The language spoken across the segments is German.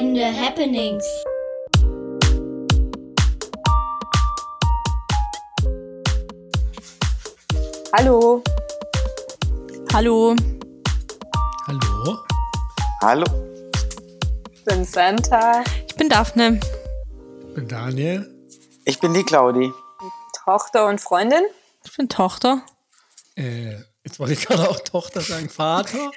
Einschneidende Happenings. Hallo. Hallo. Hallo. Hallo. Ich bin Santa. Ich bin Daphne. Ich bin Daniel. Ich bin die Claudi. Tochter und Freundin. Ich bin Tochter. Äh, jetzt wollte ich gerade auch Tochter sagen, Vater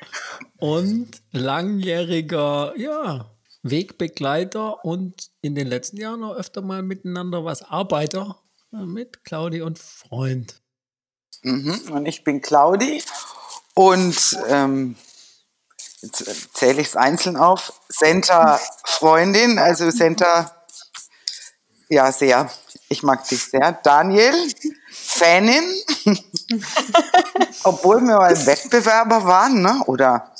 und langjähriger, ja, Wegbegleiter und in den letzten Jahren noch öfter mal miteinander was Arbeiter äh, mit Claudi und Freund. Mhm. Und ich bin Claudi und ähm, jetzt zähle ich es einzeln auf. Senta Freundin, also Senta, ja, sehr. Ich mag dich sehr. Daniel, Fanin, obwohl wir mal Wettbewerber waren, ne? oder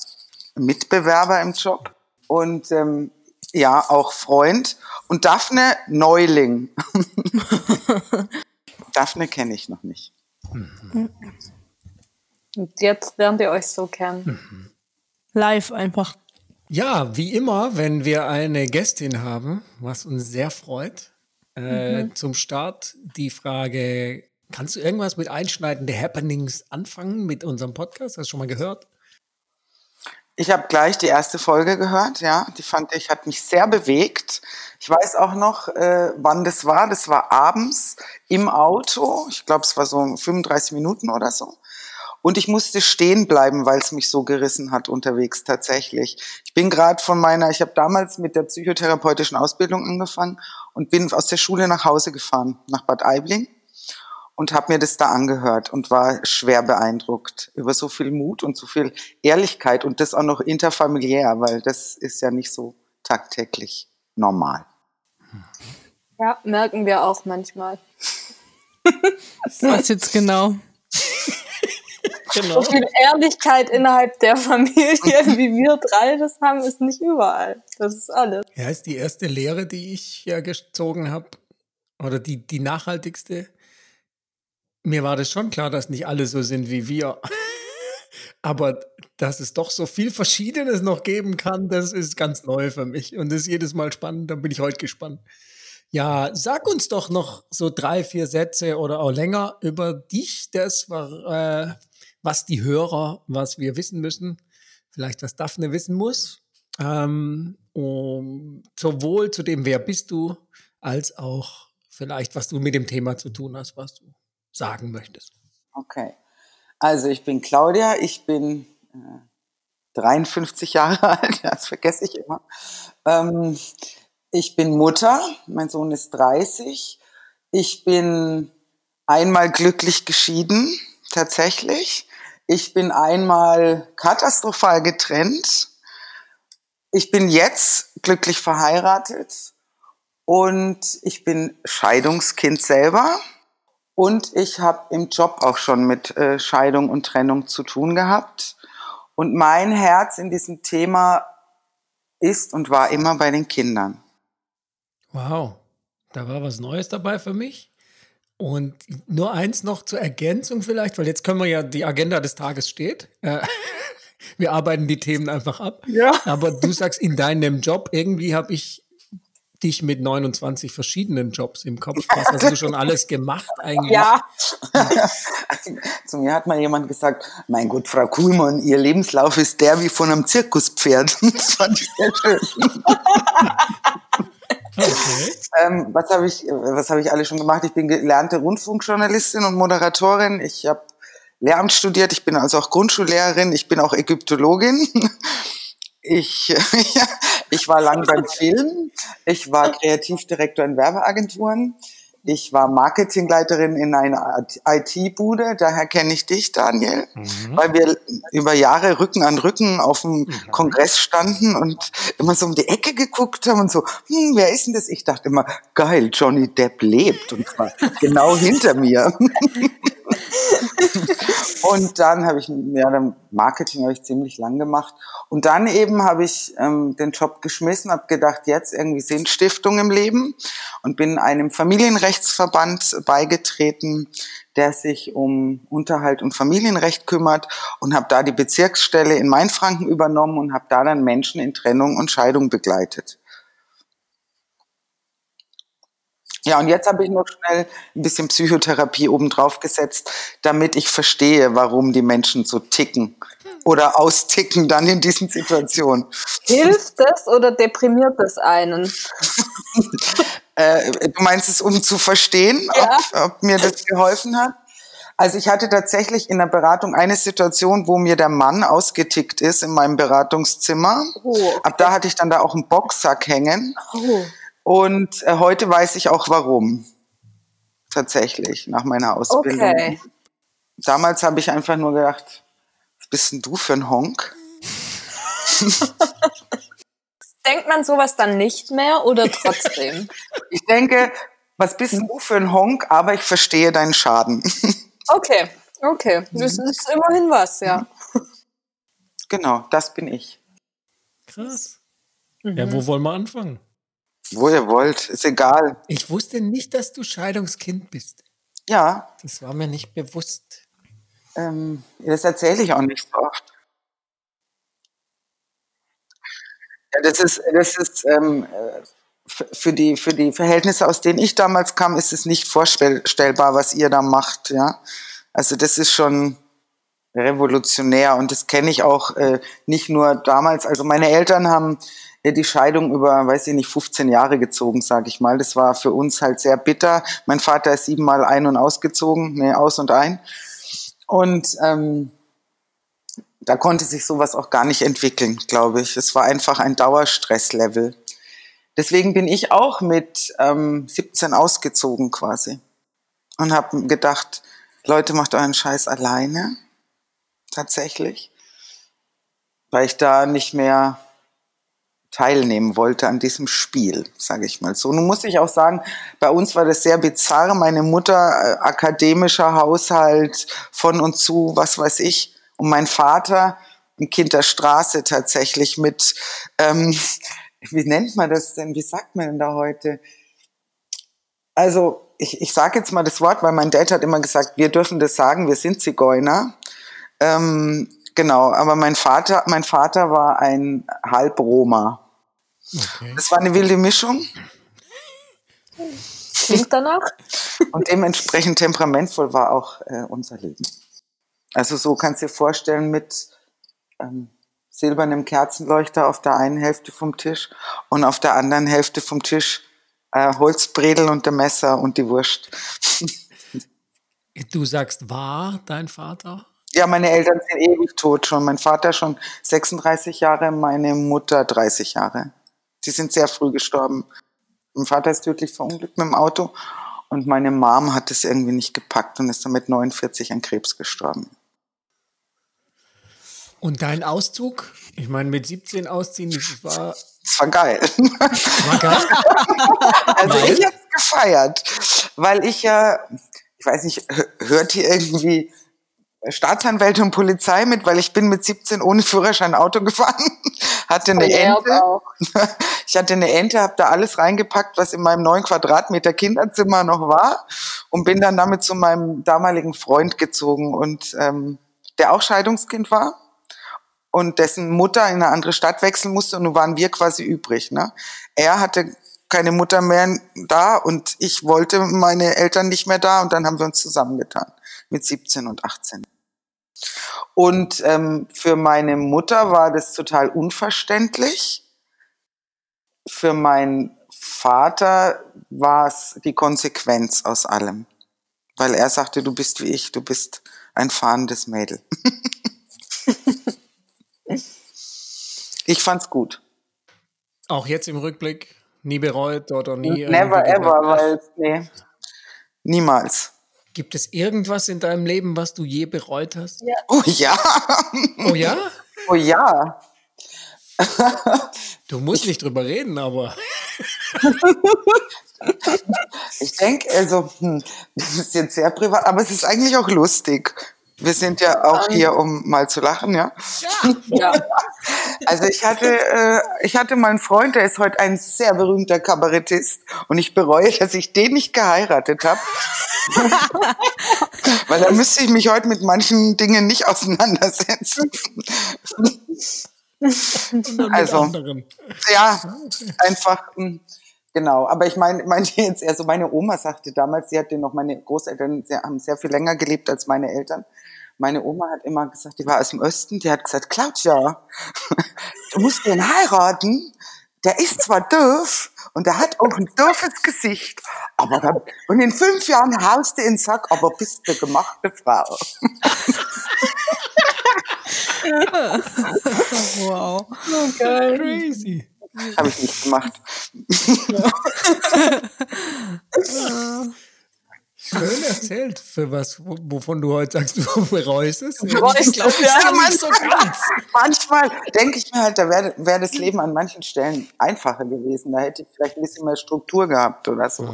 Mitbewerber im Job. Und ähm, ja, auch Freund. Und Daphne, Neuling. Daphne kenne ich noch nicht. Und jetzt lernt ihr euch so kennen. Live einfach. Ja, wie immer, wenn wir eine Gästin haben, was uns sehr freut, äh, zum Start die Frage, kannst du irgendwas mit einschneidende Happenings anfangen mit unserem Podcast? Hast du schon mal gehört? Ich habe gleich die erste Folge gehört, ja. Die fand ich, hat mich sehr bewegt. Ich weiß auch noch, äh, wann das war. Das war abends im Auto. Ich glaube, es war so 35 Minuten oder so. Und ich musste stehen bleiben, weil es mich so gerissen hat unterwegs tatsächlich. Ich bin gerade von meiner, ich habe damals mit der psychotherapeutischen Ausbildung angefangen und bin aus der Schule nach Hause gefahren, nach Bad Aibling und habe mir das da angehört und war schwer beeindruckt über so viel Mut und so viel Ehrlichkeit und das auch noch interfamiliär, weil das ist ja nicht so tagtäglich normal. Ja, merken wir auch manchmal. Was jetzt genau? Genau. So viel Ehrlichkeit innerhalb der Familie, wie wir drei das haben, ist nicht überall. Das ist alles. Ja, ist die erste Lehre, die ich ja gezogen habe, oder die, die nachhaltigste. Mir war das schon klar, dass nicht alle so sind wie wir. Aber dass es doch so viel Verschiedenes noch geben kann, das ist ganz neu für mich. Und das ist jedes Mal spannend. Da bin ich heute gespannt. Ja, sag uns doch noch so drei, vier Sätze oder auch länger über dich. Das äh, was die Hörer, was wir wissen müssen. Vielleicht, was Daphne wissen muss. Ähm, um, sowohl zu dem, wer bist du, als auch vielleicht, was du mit dem Thema zu tun hast, was du sagen möchtest. Okay. Also ich bin Claudia, ich bin äh, 53 Jahre alt, das vergesse ich immer. Ähm, ich bin Mutter, mein Sohn ist 30. Ich bin einmal glücklich geschieden, tatsächlich. Ich bin einmal katastrophal getrennt. Ich bin jetzt glücklich verheiratet und ich bin Scheidungskind selber. Und ich habe im Job auch schon mit äh, Scheidung und Trennung zu tun gehabt. Und mein Herz in diesem Thema ist und war immer bei den Kindern. Wow, da war was Neues dabei für mich. Und nur eins noch zur Ergänzung vielleicht, weil jetzt können wir ja, die Agenda des Tages steht. Äh, wir arbeiten die Themen einfach ab. Ja. Aber du sagst, in deinem Job, irgendwie habe ich dich mit 29 verschiedenen Jobs im Kopf. Was hast du schon alles gemacht eigentlich? Ja, Zu mir hat mal jemand gesagt, mein Gott, Frau Kuhlmann, Ihr Lebenslauf ist der wie von einem Zirkuspferd. Das fand ich sehr schön. Okay. Ähm, was habe ich, was habe ich alles schon gemacht? Ich bin gelernte Rundfunkjournalistin und Moderatorin. Ich habe Lehramt studiert. Ich bin also auch Grundschullehrerin. Ich bin auch Ägyptologin. Ich, ich war lang beim Film. Ich war Kreativdirektor in Werbeagenturen. Ich war Marketingleiterin in einer IT-Bude. Daher kenne ich dich, Daniel, weil wir über Jahre Rücken an Rücken auf dem Kongress standen und immer so um die Ecke geguckt haben und so, hm, wer ist denn das? Ich dachte immer, geil, Johnny Depp lebt und zwar genau hinter mir. Und dann habe ich, ja, Marketing habe ich ziemlich lang gemacht. Und dann eben habe ich ähm, den Job geschmissen, habe gedacht, jetzt irgendwie Sinnstiftung im Leben und bin einem Familienrechtsverband beigetreten, der sich um Unterhalt und Familienrecht kümmert und habe da die Bezirksstelle in Mainfranken übernommen und habe da dann Menschen in Trennung und Scheidung begleitet. Ja, und jetzt habe ich noch schnell ein bisschen Psychotherapie obendrauf gesetzt, damit ich verstehe, warum die Menschen so ticken oder austicken dann in diesen Situationen. Hilft das oder deprimiert das einen? Äh, du meinst es, um zu verstehen, Ja. ob, ob mir das geholfen hat? Also ich hatte tatsächlich in der Beratung eine Situation, wo mir der Mann ausgetickt ist in meinem Beratungszimmer. Oh. Ab da hatte ich dann da auch einen Boxsack hängen. Oh. Und äh, heute weiß ich auch warum. Tatsächlich, nach meiner Ausbildung. Okay. Damals habe ich einfach nur gedacht, was bist denn du für ein Honk? Denkt man sowas dann nicht mehr oder trotzdem? Ich denke, was bist du für ein Honk, aber ich verstehe deinen Schaden. Okay, okay. Das ist immerhin was, ja. genau, das bin ich. Krass. Ja, wo wollen wir anfangen? Wo ihr wollt, ist egal. Ich wusste nicht, dass du Scheidungskind bist. Ja, Das war mir nicht bewusst. ähm, das erzähle ich auch nicht so oft. Ja, das ist, das ist ähm, äh, für, die, für die Verhältnisse, aus denen ich damals kam, ist es nicht vorstellbar, was ihr da macht. Ja? Also das ist schon revolutionär und das kenne ich auch äh, nicht nur damals. Also meine Eltern haben die Scheidung über, weiß ich nicht, 15 Jahre gezogen, sage ich mal. Das war für uns halt sehr bitter. Mein Vater ist siebenmal ein- und ausgezogen, nee, aus und ein. Und ähm, da konnte sich sowas auch gar nicht entwickeln, glaube ich. Es war einfach ein Dauerstresslevel. Deswegen bin ich auch mit ähm, 17 ausgezogen quasi und habe gedacht, Leute, macht euren Scheiß alleine, tatsächlich, weil ich da nicht mehr teilnehmen wollte an diesem Spiel, sage ich mal so. Nun muss ich auch sagen, bei uns war das sehr bizarr. Meine Mutter, äh, akademischer Haushalt, von und zu, was weiß ich. Und mein Vater, ein Kind der Straße tatsächlich mit, ähm, wie nennt man das denn? Wie sagt man denn da heute? Also, ich, ich sage jetzt mal das Wort, weil mein Dad hat immer gesagt, wir dürfen das sagen, wir sind Zigeuner. Ähm, genau, aber mein Vater, mein Vater war ein Halb-Roma. Okay. Das war eine wilde Mischung Klingt danach? und dementsprechend temperamentvoll war auch äh, unser Leben. Also so kannst du dir vorstellen mit ähm, silbernem Kerzenleuchter auf der einen Hälfte vom Tisch und auf der anderen Hälfte vom Tisch äh, Holzbredel und der Messer und die Wurst. Du sagst, war dein Vater? Ja, meine Eltern sind ewig tot schon. Mein Vater schon 36 Jahre, meine Mutter 30 Jahre. Sie sind sehr früh gestorben. Mein Vater ist tödlich verunglückt mit dem Auto und meine Mom hat es irgendwie nicht gepackt und ist dann mit 49 an Krebs gestorben. Und dein Auszug? Ich meine, mit 17 ausziehen, das war, Das war geil. war geil. Also Weil? ich habe gefeiert, weil ich ja, ich weiß nicht, hö- hört hier irgendwie Staatsanwälte und Polizei mit, weil ich bin mit 17 ohne Führerschein Auto gefahren, hatte eine Verjährt Ente. auch. Ich hatte eine Ente, habe da alles reingepackt, was in meinem neun Quadratmeter Kinderzimmer noch war und bin dann damit zu meinem damaligen Freund gezogen und ähm, der auch Scheidungskind war und dessen Mutter in eine andere Stadt wechseln musste und nun waren wir quasi übrig. Ne? Er hatte keine Mutter mehr da und ich wollte meine Eltern nicht mehr da und dann haben wir uns zusammengetan mit 17 und 18. Und ähm, für meine Mutter war das total unverständlich. Für meinen Vater war es die Konsequenz aus allem. Weil er sagte, du bist wie ich, du bist ein fahrendes Mädel. ich fand's gut. Auch jetzt im Rückblick nie bereut oder nie. Never ever, weil, nee, niemals. Gibt es irgendwas in deinem Leben, was du je bereut hast? Oh ja, Oh ja? oh ja. Du musst nicht drüber reden, aber Ich denke, also, hm, das ist jetzt sehr privat, aber es ist eigentlich auch lustig. Wir sind ja auch hier, um mal zu lachen, ja. Ja. Also ich hatte, äh, ich hatte mal einen Freund, der ist heute ein sehr berühmter Kabarettist und ich bereue, dass ich den nicht geheiratet habe. Weil da müsste ich mich heute mit manchen Dingen nicht auseinandersetzen. Also, anderen. ja, einfach, hm, Genau, aber ich meine, meinte jetzt, also meine Oma sagte damals, sie hatte noch, meine Großeltern sie haben sehr viel länger gelebt als meine Eltern. Meine Oma hat immer gesagt, die war aus dem Osten, die hat gesagt, Claudia, du musst den heiraten, der ist zwar doof und der hat auch ein doofes Gesicht, aber dann, und in fünf Jahren haust du in den Sack, aber bist eine gemachte Frau. Wow. Oh, geil. Crazy. Habe ich nicht gemacht. Schön erzählt, für was, wo- wovon du heute sagst, du bereust es. Bereust es, ja. nicht so. Manchmal denke ich mir halt, da wäre wär das Leben an manchen Stellen einfacher gewesen. Da hätte ich vielleicht ein bisschen mehr Struktur gehabt oder so.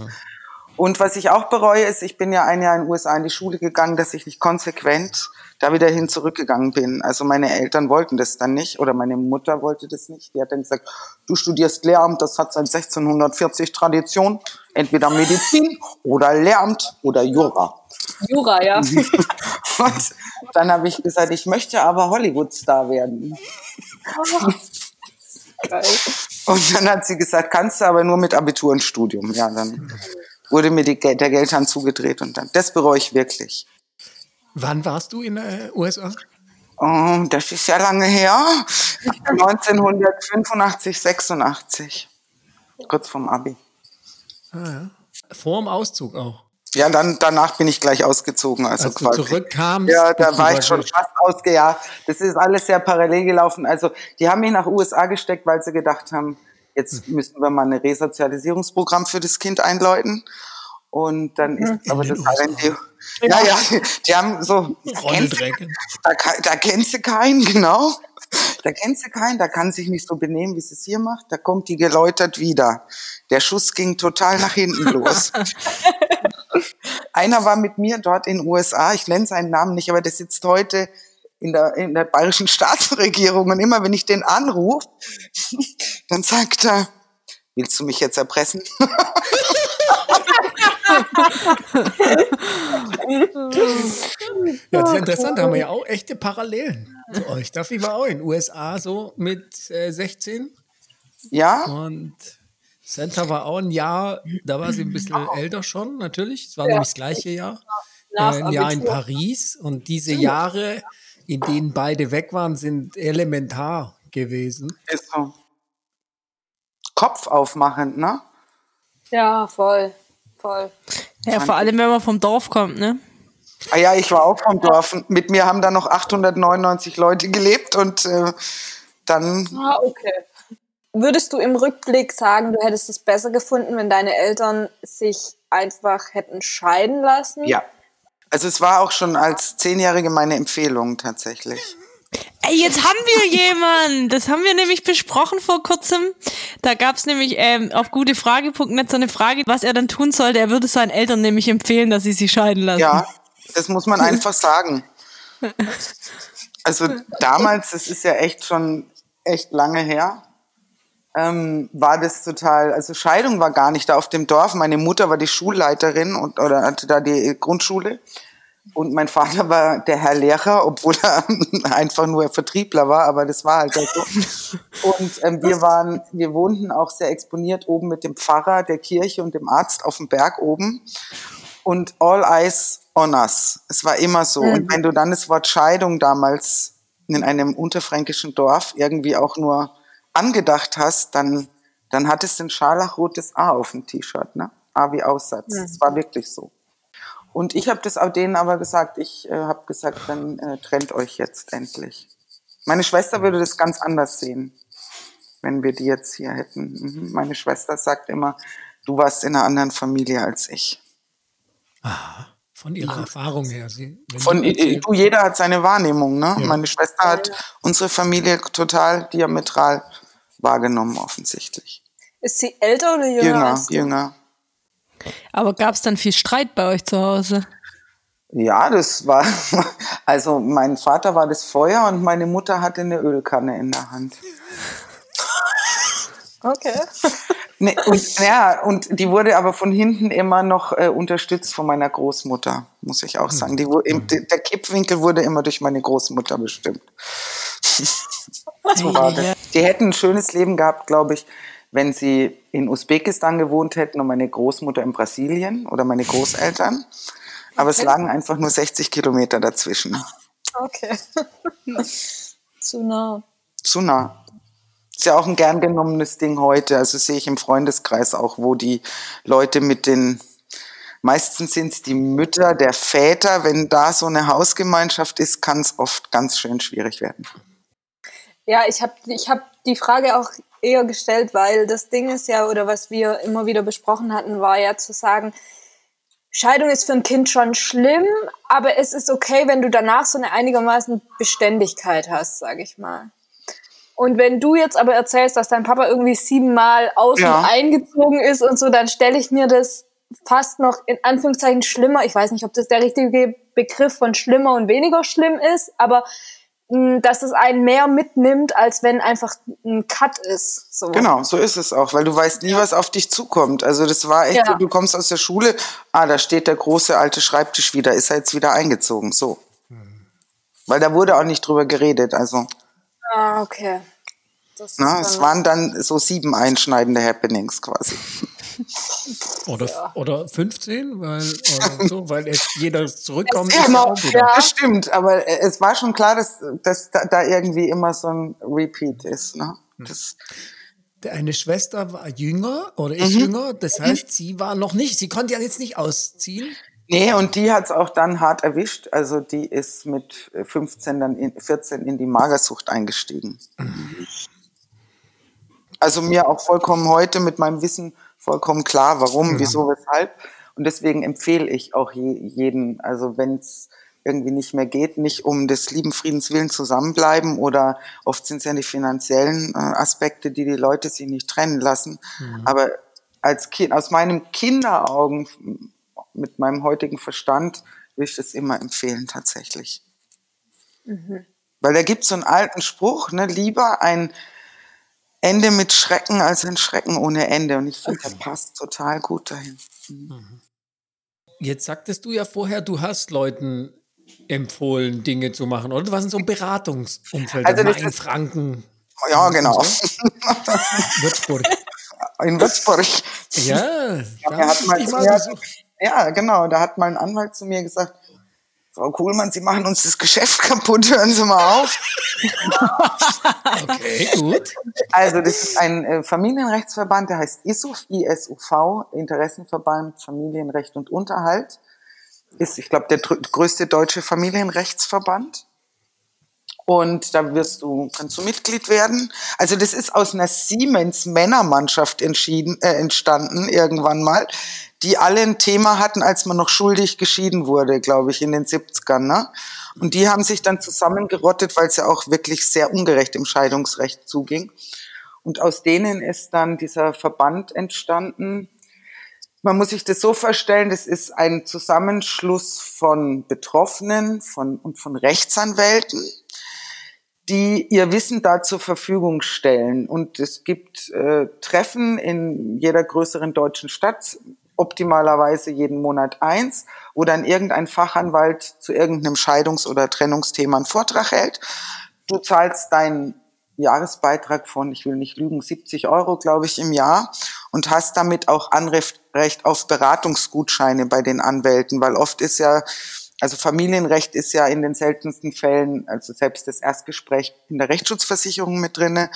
Und was ich auch bereue, ist, ich bin ja ein Jahr in den USA in die Schule gegangen, dass ich nicht konsequent da wieder hin zurückgegangen bin. Also meine Eltern wollten das dann nicht oder meine Mutter wollte das nicht. Die hat dann gesagt, du studierst Lehramt, das hat seit 1640 Tradition. Entweder Medizin oder Lehramt oder Jura. Jura, ja. Und dann habe ich gesagt, ich möchte aber Hollywood-Star werden. Geil. Und dann hat sie gesagt, kannst du aber nur mit Abitur und Studium. Ja, dann wurde mir die, der Geldhahn zugedreht und dann, das bereue ich wirklich. Wann warst du in den USA? Oh, das ist ja lange her. 1985, 86. Kurz vorm Abi. Vor dem Auszug auch. Ja, dann, danach bin ich gleich ausgezogen. Also Als du quasi. zurückkamst. Ja, da du war ich schon fast ausge, ja. Das ist alles sehr parallel gelaufen. Also, die haben mich nach USA gesteckt, weil sie gedacht haben, jetzt müssen wir mal ein Resozialisierungsprogramm für das Kind einläuten. Und dann ist aber den das USA. RND. Ja, ja, die haben so, da kennst, du- da, da kennst du keinen, genau. Da kennst du keinen, da kann sich nicht so benehmen, wie sie es hier macht. Da kommt die geläutert wieder. Der Schuss ging total nach hinten los. Einer war mit mir dort in den USA, ich nenne seinen Namen nicht, aber der sitzt heute in der, in der bayerischen Staatsregierung und immer wenn ich den anrufe, dann sagt er, willst du mich jetzt erpressen? Ja, das ist interessant, da haben wir ja auch echte Parallelen zu euch. Daffy war auch in den USA so mit äh, 16 Ja, und Santa war auch ein Jahr, da war sie ein bisschen älter schon, natürlich. Es war nämlich das gleiche Jahr. Nach äh, ein Jahr in. Paris und diese Jahre, in denen beide weg waren, sind elementar gewesen. ist so. Kopf aufmachend, ne? Ja, voll. Voll. Ja, vor allem, wenn man vom Dorf kommt, ne? Ah ja, ich war auch vom Dorf. Und Mit mir haben da noch 899 Leute gelebt und äh, dann, Ah, okay. Würdest du im Rückblick sagen, du hättest es besser gefunden, wenn deine Eltern sich einfach hätten scheiden lassen? ja. Also es war auch schon als Zehnjährige meine Empfehlung tatsächlich. Ey, jetzt haben wir jemanden. Das haben wir nämlich besprochen vor kurzem. Da gab's nämlich ähm, auf gutefrage.net so eine Frage, was er dann tun sollte. Er würde seinen Eltern nämlich empfehlen, dass sie sich scheiden lassen. Ja, das muss man einfach sagen. Also damals, das ist ja echt schon echt lange her, ähm, war das total, also Scheidung war gar nicht da auf dem Dorf. Meine Mutter war die Schulleiterin und, oder hatte da die Grundschule. Und mein Vater war der Herr Lehrer, obwohl er einfach nur Vertriebler war, aber das war halt so. Und ähm, wir waren, wir wohnten auch sehr exponiert oben mit dem Pfarrer, der Kirche und dem Arzt auf dem Berg oben. Und all eyes on us. Es war immer so. Und wenn du dann das Wort Scheidung damals in einem unterfränkischen Dorf irgendwie auch nur angedacht hast, dann, dann hattest du ein scharlachrotes A auf dem T-Shirt, ne? A wie Aussatz. Das war wirklich so. Und ich habe das auch denen aber gesagt, ich äh, habe gesagt, dann äh, trennt euch jetzt endlich. Meine Schwester würde das ganz anders sehen, wenn wir die jetzt hier hätten. Mhm. Meine Schwester sagt immer, du warst in einer anderen Familie als ich. Von ihrer Erfahrung her. Sie, Von, du du, jeder hat seine Wahrnehmung. Ne? Ja. Meine Schwester hat unsere Familie total diametral wahrgenommen, offensichtlich. Ist sie älter oder jünger? Jünger, als du? jünger. Aber gab's dann viel Streit bei euch zu Hause? Ja, das war, also mein Vater war das Feuer und meine Mutter hatte eine Ölkanne in der Hand. Okay. Nee, und, ja, und die wurde aber von hinten immer noch äh, unterstützt von meiner Großmutter, muss ich auch sagen. Die, im- der Kippwinkel wurde immer durch meine Großmutter bestimmt. so war das. Die hätten ein schönes Leben gehabt, glaube ich, wenn sie in Usbekistan gewohnt hätten und meine Großmutter in Brasilien oder meine Großeltern. Aber es lagen einfach nur 60 Kilometer dazwischen. Okay. Zu nah. Zu nah. Ist ja auch ein gern genommenes Ding heute. Also sehe ich im Freundeskreis auch, wo die Leute mit den, meistens sind es die Mütter der Väter, wenn da so eine Hausgemeinschaft ist, kann es oft ganz schön schwierig werden. Ja, ich habe ich hab die Frage auch eher gestellt, weil das Ding ist ja, oder was wir immer wieder besprochen hatten, war ja zu sagen, Scheidung ist für ein Kind schon schlimm, aber es ist okay, wenn du danach so eine einigermaßen Beständigkeit hast, sage ich mal. Und wenn du jetzt aber erzählst, dass dein Papa irgendwie siebenmal aus ja. eingezogen ist und so, dann stelle ich mir das fast noch in Anführungszeichen schlimmer. Ich weiß nicht, ob das der richtige Begriff von schlimmer und weniger schlimm ist, aber dass es einen mehr mitnimmt, als wenn einfach ein Cut ist. So. Genau, so ist es auch, weil du weißt nie, was auf dich zukommt. Also das war echt ja. du kommst aus der Schule, ah, da steht der große alte Schreibtisch wieder, ist er jetzt wieder eingezogen, so. Mhm. Weil da wurde auch nicht drüber geredet, also. Ah, okay. Na, es waren dann so sieben einschneidende Happenings quasi. Oder, ja. oder 15, weil, oder so, weil es jeder zurückkommt. Ja, genau, ja. Das stimmt, aber es war schon klar, dass, dass da irgendwie immer so ein Repeat ist. Ne? Hm. Das, eine Schwester war jünger oder ist mhm. jünger, das mhm. heißt, sie war noch nicht, sie konnte ja jetzt nicht ausziehen. Nee, und die hat es auch dann hart erwischt. Also die ist mit 15, dann in, 14 in die Magersucht eingestiegen. Mhm. Also mir auch vollkommen heute mit meinem Wissen vollkommen klar, warum, ja. wieso, weshalb. Und deswegen empfehle ich auch je, jeden, also wenn es irgendwie nicht mehr geht, nicht um des lieben Friedens willen zusammenbleiben oder oft sind es ja die finanziellen äh, Aspekte, die die Leute sich nicht trennen lassen. Mhm. Aber als Kind, aus meinem Kinderaugen, mit meinem heutigen Verstand, würde ich das immer empfehlen tatsächlich. Mhm. Weil da gibt es so einen alten Spruch, ne, lieber ein Ende mit Schrecken als ein Schrecken ohne Ende. Und ich finde, der passt total gut dahin. Mhm. Jetzt sagtest du ja vorher, du hast Leuten empfohlen, Dinge zu machen, oder? Du warst in so einem Beratungsumfeld, also in Franken. Ja, genau. So. Würzburg. In Würzburg. Ja, ja, hat mal mir, ja, genau. Da hat mal ein Anwalt zu mir gesagt, Frau Kuhlmann, Sie machen uns das Geschäft kaputt, hören Sie mal auf. okay, gut. Also das ist ein äh, Familienrechtsverband, der heißt ISUF, ISUV, Interessenverband Familienrecht und Unterhalt. Ist, ich glaube, der größte deutsche Familienrechtsverband. Und da wirst du, kannst du Mitglied werden. Also das ist aus einer Siemens Männermannschaft entschieden, äh, entstanden irgendwann mal die alle ein Thema hatten, als man noch schuldig geschieden wurde, glaube ich, in den 70ern. Ne? Und die haben sich dann zusammengerottet, weil es ja auch wirklich sehr ungerecht im Scheidungsrecht zuging. Und aus denen ist dann dieser Verband entstanden. Man muss sich das so vorstellen, das ist ein Zusammenschluss von Betroffenen von, und von Rechtsanwälten, die ihr Wissen da zur Verfügung stellen. Und es gibt äh, Treffen in jeder größeren deutschen Stadt, optimalerweise jeden Monat eins, wo dann irgendein Fachanwalt zu irgendeinem Scheidungs- oder Trennungsthema einen Vortrag hält. Du zahlst deinen Jahresbeitrag von, ich will nicht lügen, 70 Euro, glaube ich, im Jahr und hast damit auch Anrecht auf Beratungsgutscheine bei den Anwälten, weil oft ist ja, also Familienrecht ist ja in den seltensten Fällen, also selbst das Erstgespräch in der Rechtsschutzversicherung mit drinne.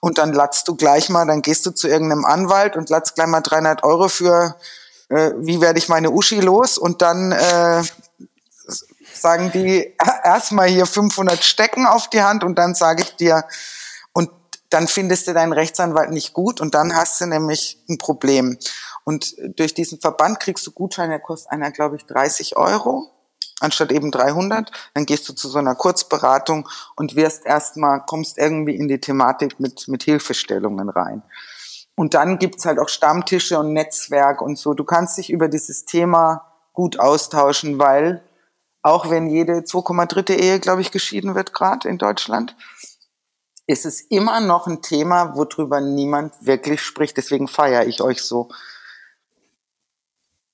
Und dann latzt du gleich mal, dann gehst du zu irgendeinem Anwalt und latzt gleich mal 300 Euro für, äh, wie werde ich meine Uschi los? Und dann äh, sagen die erstmal hier 500 Stecken auf die Hand und dann sage ich dir, und dann findest du deinen Rechtsanwalt nicht gut und dann hast du nämlich ein Problem. Und durch diesen Verband kriegst du Gutscheine, der kostet einer, glaube ich, 30 Euro anstatt eben 300. Dann gehst du zu so einer Kurzberatung und wirst erstmal, kommst irgendwie in die Thematik mit, mit Hilfestellungen rein. Und dann gibt's halt auch Stammtische und Netzwerk und so. Du kannst dich über dieses Thema gut austauschen, weil auch wenn jede 2,3. Ehe, glaube ich, geschieden wird gerade in Deutschland, ist es immer noch ein Thema, worüber niemand wirklich spricht. Deswegen feiere ich euch so.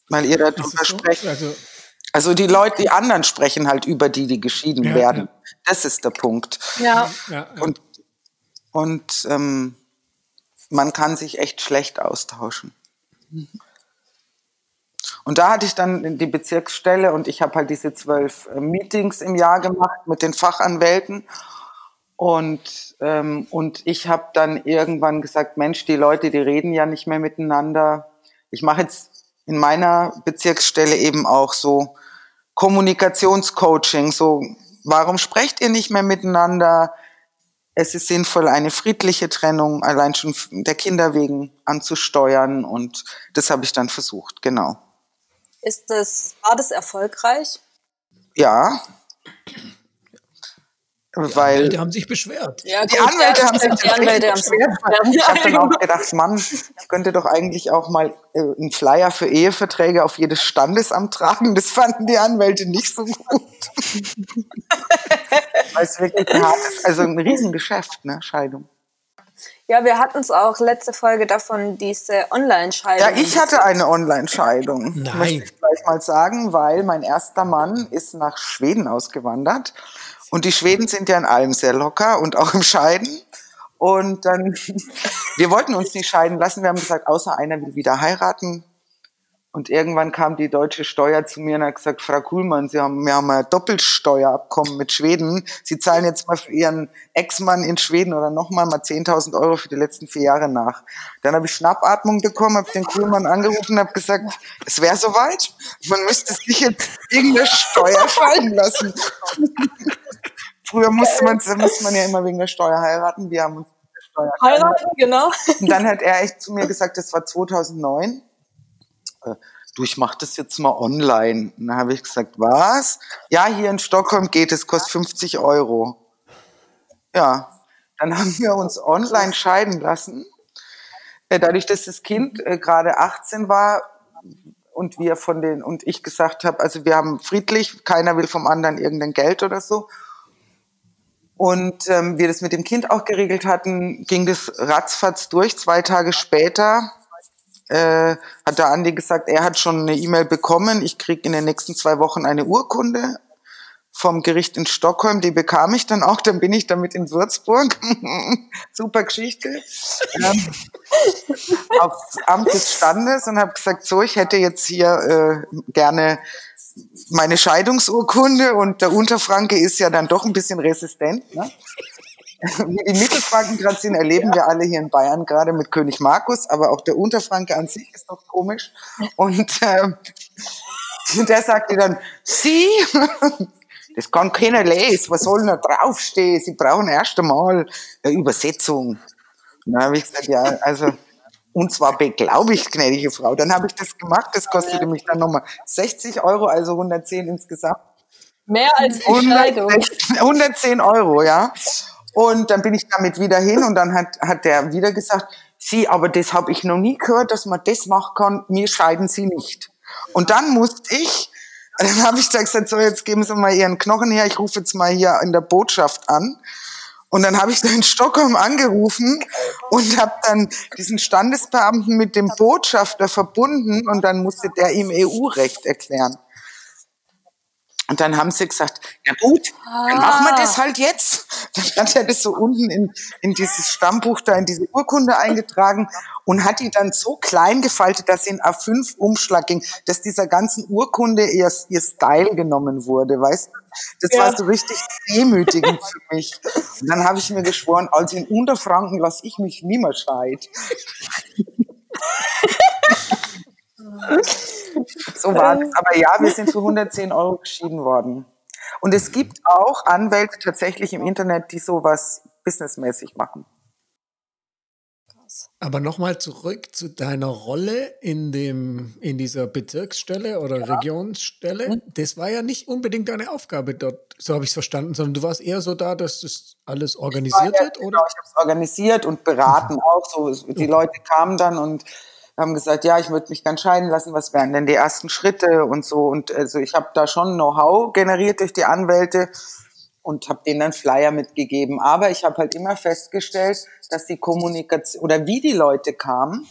Weil ihr darüber sprecht. Also also die Leute, die anderen sprechen halt über die, die geschieden ja, werden. Ja. Das ist der Punkt. Ja. Und, und ähm, man kann sich echt schlecht austauschen. Und da hatte ich dann die Bezirksstelle und ich habe halt diese zwölf äh, Meetings im Jahr gemacht mit den Fachanwälten. Und, ähm, und ich habe dann irgendwann gesagt, Mensch, die Leute, die reden ja nicht mehr miteinander. Ich mache jetzt in meiner Bezirksstelle eben auch so Kommunikationscoaching, so warum sprecht ihr nicht mehr miteinander? Es ist sinnvoll, eine friedliche Trennung allein schon der Kinder wegen anzusteuern und das habe ich dann versucht, genau. Ist das, war das erfolgreich? Ja. Die Weil Anwälte haben sich beschwert. Ja, die Anwälte ja, haben sich die Anwälte haben sich beschwert. Ich habe dann auch gedacht, Mann, ich könnte doch eigentlich auch mal äh, einen Flyer für Eheverträge auf jedes Standesamt tragen. Das fanden die Anwälte nicht so gut. Weil es wirklich ein hartes, also ein Riesengeschäft, ne, Scheidung. Ja, wir hatten es auch letzte Folge davon, diese Online-Scheidung. Ja, ich hatte eine Online-Scheidung. Nein. Möchte ich gleich mal sagen, weil mein erster Mann ist nach Schweden ausgewandert. Und die Schweden sind ja in allem sehr locker und auch im Scheiden. Und dann, wir wollten uns nicht scheiden lassen. Wir haben gesagt, außer einer will wieder heiraten. Und irgendwann kam die deutsche Steuer zu mir und hat gesagt, Frau Kuhlmann, Sie haben, wir haben ein Doppelsteuerabkommen mit Schweden. Sie zahlen jetzt mal für Ihren Ex-Mann in Schweden oder nochmal mal 10.000 Euro für die letzten vier Jahre nach. Dann habe ich Schnappatmung bekommen, habe den Kuhlmann angerufen und habe gesagt, es wäre soweit. Man müsste sich jetzt irgendeine Steuer scheiden lassen. Früher musste man, musste man ja immer wegen der Steuer heiraten. Wir haben uns Steuer Heiraten, genau. und dann hat er echt zu mir gesagt, das war 2009. Äh, Du, ich mache das jetzt mal online. Und dann habe ich gesagt, was? Ja, hier in Stockholm geht es, kostet 50 Euro. Ja, dann haben wir uns online scheiden lassen. Äh, Dadurch, dass das Kind äh, gerade 18 war und wir von den und ich gesagt habe, also wir haben friedlich, keiner will vom anderen irgendein Geld oder so. Und ähm, wir das mit dem Kind auch geregelt hatten, ging das ratzfatz durch. Zwei Tage später äh, hat der Andi gesagt, er hat schon eine E-Mail bekommen. Ich kriege in den nächsten zwei Wochen eine Urkunde vom Gericht in Stockholm. Die bekam ich dann auch. Dann bin ich damit in Würzburg. Super Geschichte. Ähm, aufs Amt des Standes und habe gesagt, so, ich hätte jetzt hier äh, gerne meine Scheidungsurkunde und der Unterfranke ist ja dann doch ein bisschen resistent. Ne? Wie die Mittelfranken gerade sind, erleben wir alle hier in Bayern gerade mit König Markus, aber auch der Unterfranke an sich ist doch komisch. Und äh, der sagte dann, Sie, das kann keiner lesen, was soll denn da draufstehen? Sie brauchen erst einmal eine Übersetzung. Dann habe ich gesagt, ja, also, und zwar beglaubigt, gnädige Frau. Dann habe ich das gemacht, das kostete mich dann nochmal 60 Euro, also 110 insgesamt. Mehr als die Scheidung. 116 110 Euro, ja. Und dann bin ich damit wieder hin und dann hat, hat der wieder gesagt, Sie, aber das habe ich noch nie gehört, dass man das machen kann, mir scheiden Sie nicht. Und dann musste ich, dann habe ich da gesagt, so jetzt geben Sie mal Ihren Knochen her, ich rufe jetzt mal hier in der Botschaft an. Und dann habe ich da in Stockholm angerufen und habe dann diesen Standesbeamten mit dem Botschafter verbunden und dann musste der ihm EU-Recht erklären. Und dann haben sie gesagt, ja gut, dann machen wir das halt jetzt. Dann hat er das so unten in, in dieses Stammbuch da, in diese Urkunde eingetragen und hat die dann so klein gefaltet, dass sie in A5-Umschlag ging, dass dieser ganzen Urkunde ihr, ihr Style genommen wurde, weißt du? Das Ja. war so richtig demütigend für mich. Und dann habe ich mir geschworen, also in Unterfranken lasse ich mich nimmer scheit. So war es. Aber ja, wir sind für 110 Euro geschieden worden. Und es gibt auch Anwälte tatsächlich im Internet, die sowas businessmäßig machen. Aber nochmal zurück zu deiner Rolle in, dem, in dieser Bezirksstelle oder Regionsstelle. Das war ja nicht unbedingt deine Aufgabe dort, so habe ich es verstanden, sondern du warst eher so da, dass das alles organisiert wird, Genau, oder? ich habe es organisiert und beraten auch. So, die Leute kamen dann und haben gesagt, ja, ich würde mich gern scheiden lassen. Was wären denn die ersten Schritte und so? Und also ich habe da schon Know-how generiert durch die Anwälte und habe denen dann Flyer mitgegeben. Aber ich habe halt immer festgestellt, dass die Kommunikation oder wie die Leute kamen,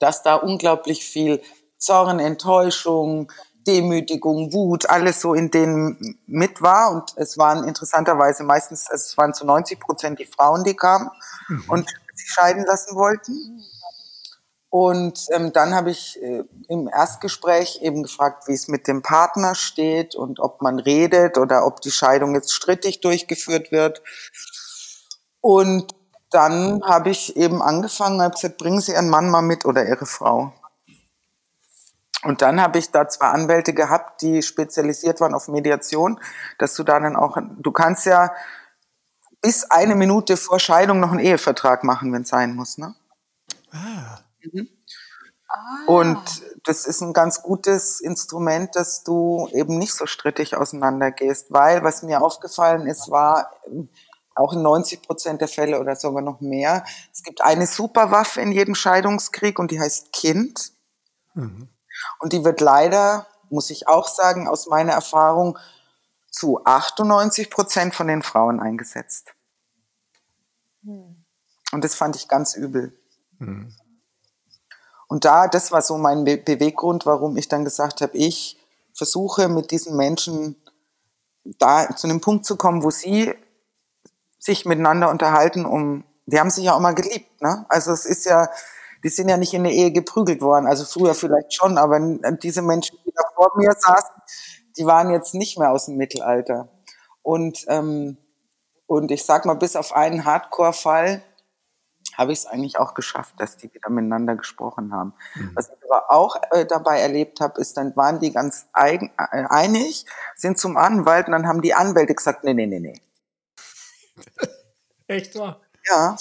dass da unglaublich viel Zorn, Enttäuschung, Demütigung, Wut, alles so in denen mit war. Und es waren interessanterweise meistens, also es waren zu 90 Prozent die Frauen, die kamen. Und sich scheiden lassen wollten. Und ähm, dann habe ich äh, im Erstgespräch eben gefragt, wie es mit dem Partner steht und ob man redet oder ob die Scheidung jetzt strittig durchgeführt wird. Und dann habe ich eben angefangen, habe gesagt, bringen Sie Ihren Mann mal mit oder Ihre Frau. Und dann habe ich da zwei Anwälte gehabt, die spezialisiert waren auf Mediation, dass du da dann auch, du kannst ja bis eine Minute vor Scheidung noch einen Ehevertrag machen, wenn es sein muss. Ne? Ah. Mhm. Und das ist ein ganz gutes Instrument, dass du eben nicht so strittig auseinandergehst, weil was mir aufgefallen ist, war auch in 90 Prozent der Fälle oder sogar noch mehr, es gibt eine Superwaffe in jedem Scheidungskrieg und die heißt Kind. Mhm. Und die wird leider, muss ich auch sagen, aus meiner Erfahrung zu 98 Prozent von den Frauen eingesetzt. Mhm. Und das fand ich ganz übel. Mhm. Und da, das war so mein Be Beweggrund, warum ich dann gesagt habe, ich versuche mit diesen Menschen da zu einem Punkt zu kommen, wo sie sich miteinander unterhalten, um, die haben sich ja auch mal geliebt, ne? Also es ist ja, die sind ja nicht in der Ehe geprügelt worden, also früher vielleicht schon, aber diese Menschen, die da vor mir saßen, die waren jetzt nicht mehr aus dem Mittelalter. Und, ähm, und ich sag mal, bis auf einen Hardcore-Fall, habe ich es eigentlich auch geschafft, dass die wieder miteinander gesprochen haben. Mhm. Was ich aber auch äh, dabei erlebt habe, ist, dann waren die ganz eigen, äh, einig, sind zum Anwalt und dann haben die Anwälte gesagt, nee, nee, nee, nee. Echt wahr? Ja.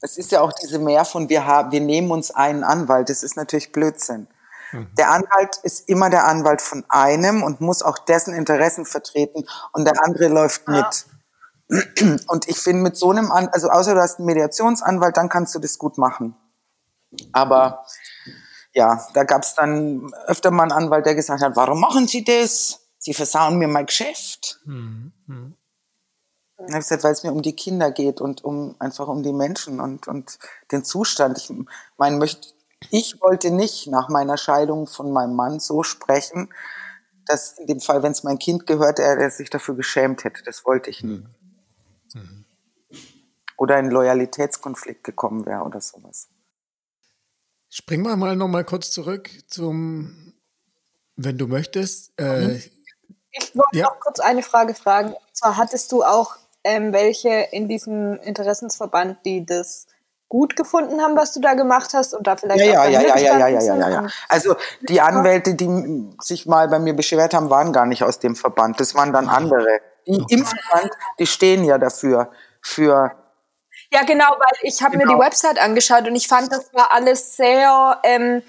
Es ist ja auch diese Mehr von wir haben, wir nehmen uns einen Anwalt. Das ist natürlich Blödsinn. Mhm. Der Anwalt ist immer der Anwalt von einem und muss auch dessen Interessen vertreten und der andere läuft mit. Und ich finde mit so einem, An also außer du hast einen Mediationsanwalt, dann kannst du das gut machen. Aber ja, da gab es dann öfter mal einen Anwalt, der gesagt hat, warum machen Sie das? Sie versauen mir mein Geschäft. Mhm. Mhm. Ich habe gesagt, weil es mir um die Kinder geht und um einfach um die Menschen und, und den Zustand. Ich meine, möchte, ich wollte nicht nach meiner Scheidung von meinem Mann so sprechen, dass in dem Fall, wenn es mein Kind gehört, er, er sich dafür geschämt hätte. Das wollte ich nie. Mhm. Mhm. Oder ein Loyalitätskonflikt gekommen wäre oder sowas. Springen wir mal noch mal kurz zurück zum, wenn du möchtest. Äh, mhm. ich wollte ja. noch kurz eine Frage fragen. Und zwar hattest du auch ähm, welche in diesem Interessensverband, die das gut gefunden haben, was du da gemacht hast und da vielleicht ja, auch ja, ja, ja, ja, ja, ja, ja, ja. Also die Anwälte, die sich mal bei mir beschwert haben, waren gar nicht aus dem Verband. Das waren dann andere. Die okay. die stehen ja dafür, für ja, genau, weil ich habe genau. mir die genau. Website angeschaut und ich fand, das war alles sehr, ähm,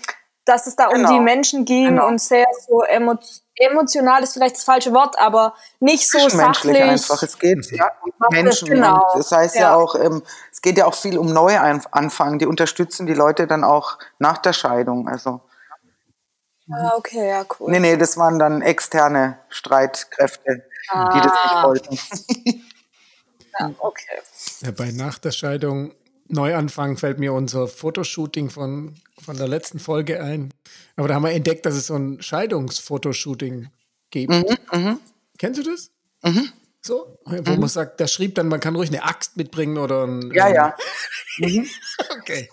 dass es da genau. um die Menschen ging genau. und sehr so emo emotional ist vielleicht das falsche Wort, aber nicht so sachlich. einfach. Es geht ja um Menschen. Genau. Das heißt ja, ja auch, ähm, es geht ja auch viel um Neuanfang. Die unterstützen die Leute dann auch nach der Scheidung. Also. Ah, okay, ja, cool. Nee, nee, das waren dann externe Streitkräfte, ah. die das nicht ah. wollten. ja, okay. Ja, bei nach der Scheidung Neuanfang fällt mir unser Fotoshooting von, von der letzten Folge ein. Aber da haben wir entdeckt, dass es so ein Scheidungsfotoshooting gibt. Mhm, mh. Kennst du das? Mhm. So, wo mhm. man sagt, da schrieb dann, man kann ruhig eine Axt mitbringen oder ein. Ja, ähm, ja. Mhm. okay.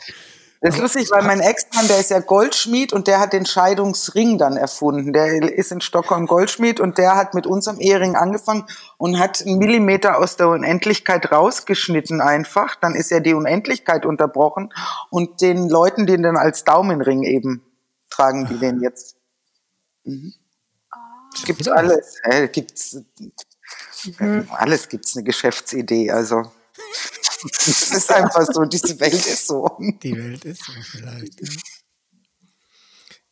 Das ist lustig, weil mein Ex-Mann, der ist ja Goldschmied und der hat den Scheidungsring dann erfunden. Der ist in Stockholm Goldschmied und der hat mit unserem Ehering angefangen und hat einen Millimeter aus der Unendlichkeit rausgeschnitten einfach. Dann ist ja die Unendlichkeit unterbrochen und den Leuten, die den als Daumenring eben tragen, die den jetzt. Mhm. Oh. Gibt's alles. Äh, gibt's, mhm. Alles gibt's eine Geschäftsidee, also. Es ist einfach so, diese Welt ist so. Die Welt ist so vielleicht. Ja.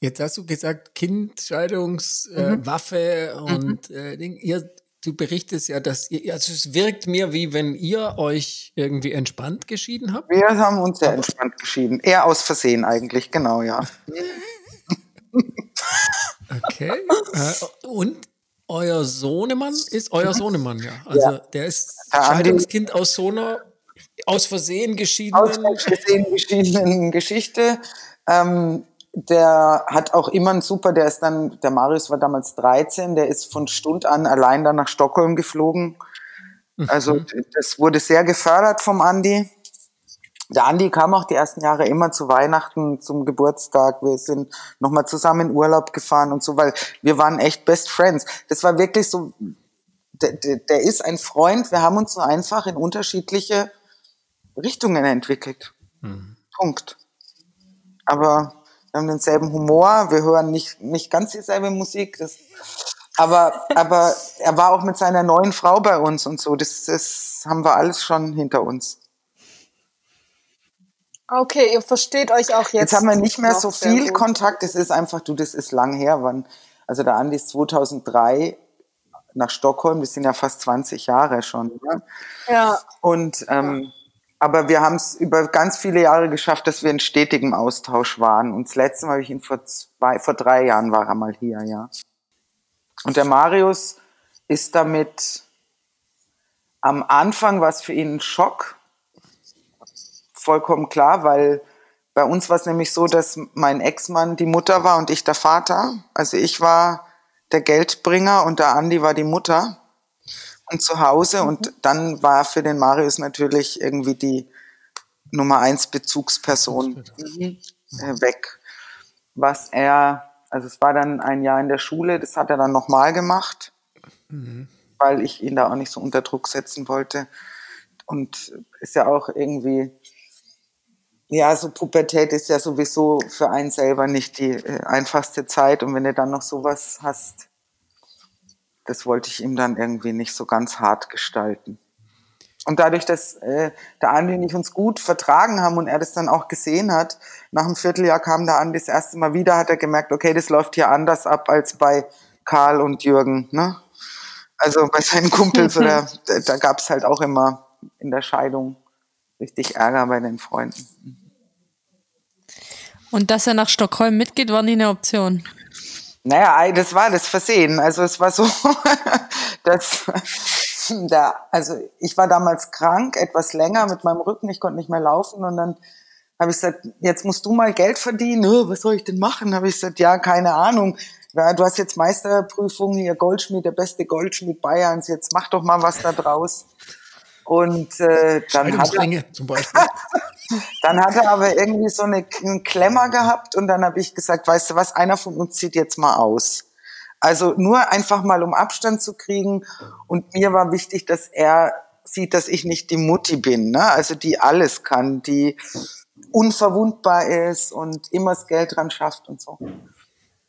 Jetzt hast du gesagt, Kind, Scheidungswaffe äh, mhm. und äh, ihr, du berichtest ja, dass ihr, also es wirkt mir wie wenn ihr euch irgendwie entspannt geschieden habt. Wir haben uns sehr entspannt geschieden. Eher aus Versehen eigentlich, genau, ja. okay. Äh, und euer Sohnemann ist euer Sohnemann, ja. Also ja. der ist Scheidungskind aus so einer aus Versehen geschiedenen. Aus Versehen geschiedenen Geschichte. Ähm, der hat auch immer ein super, der ist dann, der Marius war damals 13, der ist von Stund an allein dann nach Stockholm geflogen. Also mhm. das wurde sehr gefördert vom Andi. Der Andi kam auch die ersten Jahre immer zu Weihnachten, zum Geburtstag. Wir sind nochmal zusammen in Urlaub gefahren und so, weil wir waren echt Best Friends. Das war wirklich so, der, der, der ist ein Freund. Wir haben uns so einfach in unterschiedliche Richtungen entwickelt. Mhm. Punkt. Aber wir haben denselben Humor, wir hören nicht, nicht ganz dieselbe Musik. Das, aber, aber er war auch mit seiner neuen Frau bei uns und so. Das, das haben wir alles schon hinter uns. Okay, ihr versteht euch auch jetzt. Jetzt haben wir nicht mehr so viel Kontakt. Es ist einfach, du, das ist lang her. Wann, also der Andi ist 2003 nach Stockholm. Das sind ja fast 20 Jahre schon. Ne? Ja. Und ähm, aber wir haben es über ganz viele Jahre geschafft, dass wir in stetigem Austausch waren. Und das letzte Mal habe ich ihn vor zwei, vor drei Jahren war er mal hier, ja. Und der Marius ist damit am Anfang was für ihn ein Schock, vollkommen klar, weil bei uns war es nämlich so, dass mein Ex-Mann die Mutter war und ich der Vater. Also ich war der Geldbringer und der Andi war die Mutter und zu Hause. Mhm. Und dann war für den Marius natürlich irgendwie die Nummer eins Bezugsperson mhm. äh, weg. Was er, also es war dann ein Jahr in der Schule, das hat er dann nochmal gemacht, mhm. weil ich ihn da auch nicht so unter Druck setzen wollte. Und ist ja auch irgendwie ja, so Pubertät ist ja sowieso für einen selber nicht die äh, einfachste Zeit. Und wenn du dann noch sowas hast, das wollte ich ihm dann irgendwie nicht so ganz hart gestalten. Und dadurch, dass äh, der Andi und ich uns gut vertragen haben und er das dann auch gesehen hat, nach einem Vierteljahr kam der Andi das erste Mal wieder, hat er gemerkt, okay, das läuft hier anders ab als bei Karl und Jürgen. Ne? Also bei seinen Kumpels oder da gab es halt auch immer in der Scheidung richtig Ärger bei den Freunden. Und dass er nach Stockholm mitgeht, war nie eine Option. Naja, das war das Versehen. Also es war so, dass da, also ich war damals krank, etwas länger mit meinem Rücken, ich konnte nicht mehr laufen und dann habe ich gesagt, jetzt musst du mal Geld verdienen. Oh, was soll ich denn machen? Habe ich gesagt, ja, keine Ahnung. Ja, du hast jetzt Meisterprüfung hier, Goldschmied, der beste Goldschmied Bayerns. Jetzt mach doch mal was da draus. Und äh, dann hat er, zum Beispiel. dann hat er aber irgendwie so eine, einen Klemmer gehabt und dann habe ich gesagt, weißt du was, einer von uns zieht jetzt mal aus. Also nur einfach mal um Abstand zu kriegen. Und mir war wichtig, dass er sieht, dass ich nicht die Mutti bin, ne? also die alles kann, die unverwundbar ist und immer das Geld dran schafft und so.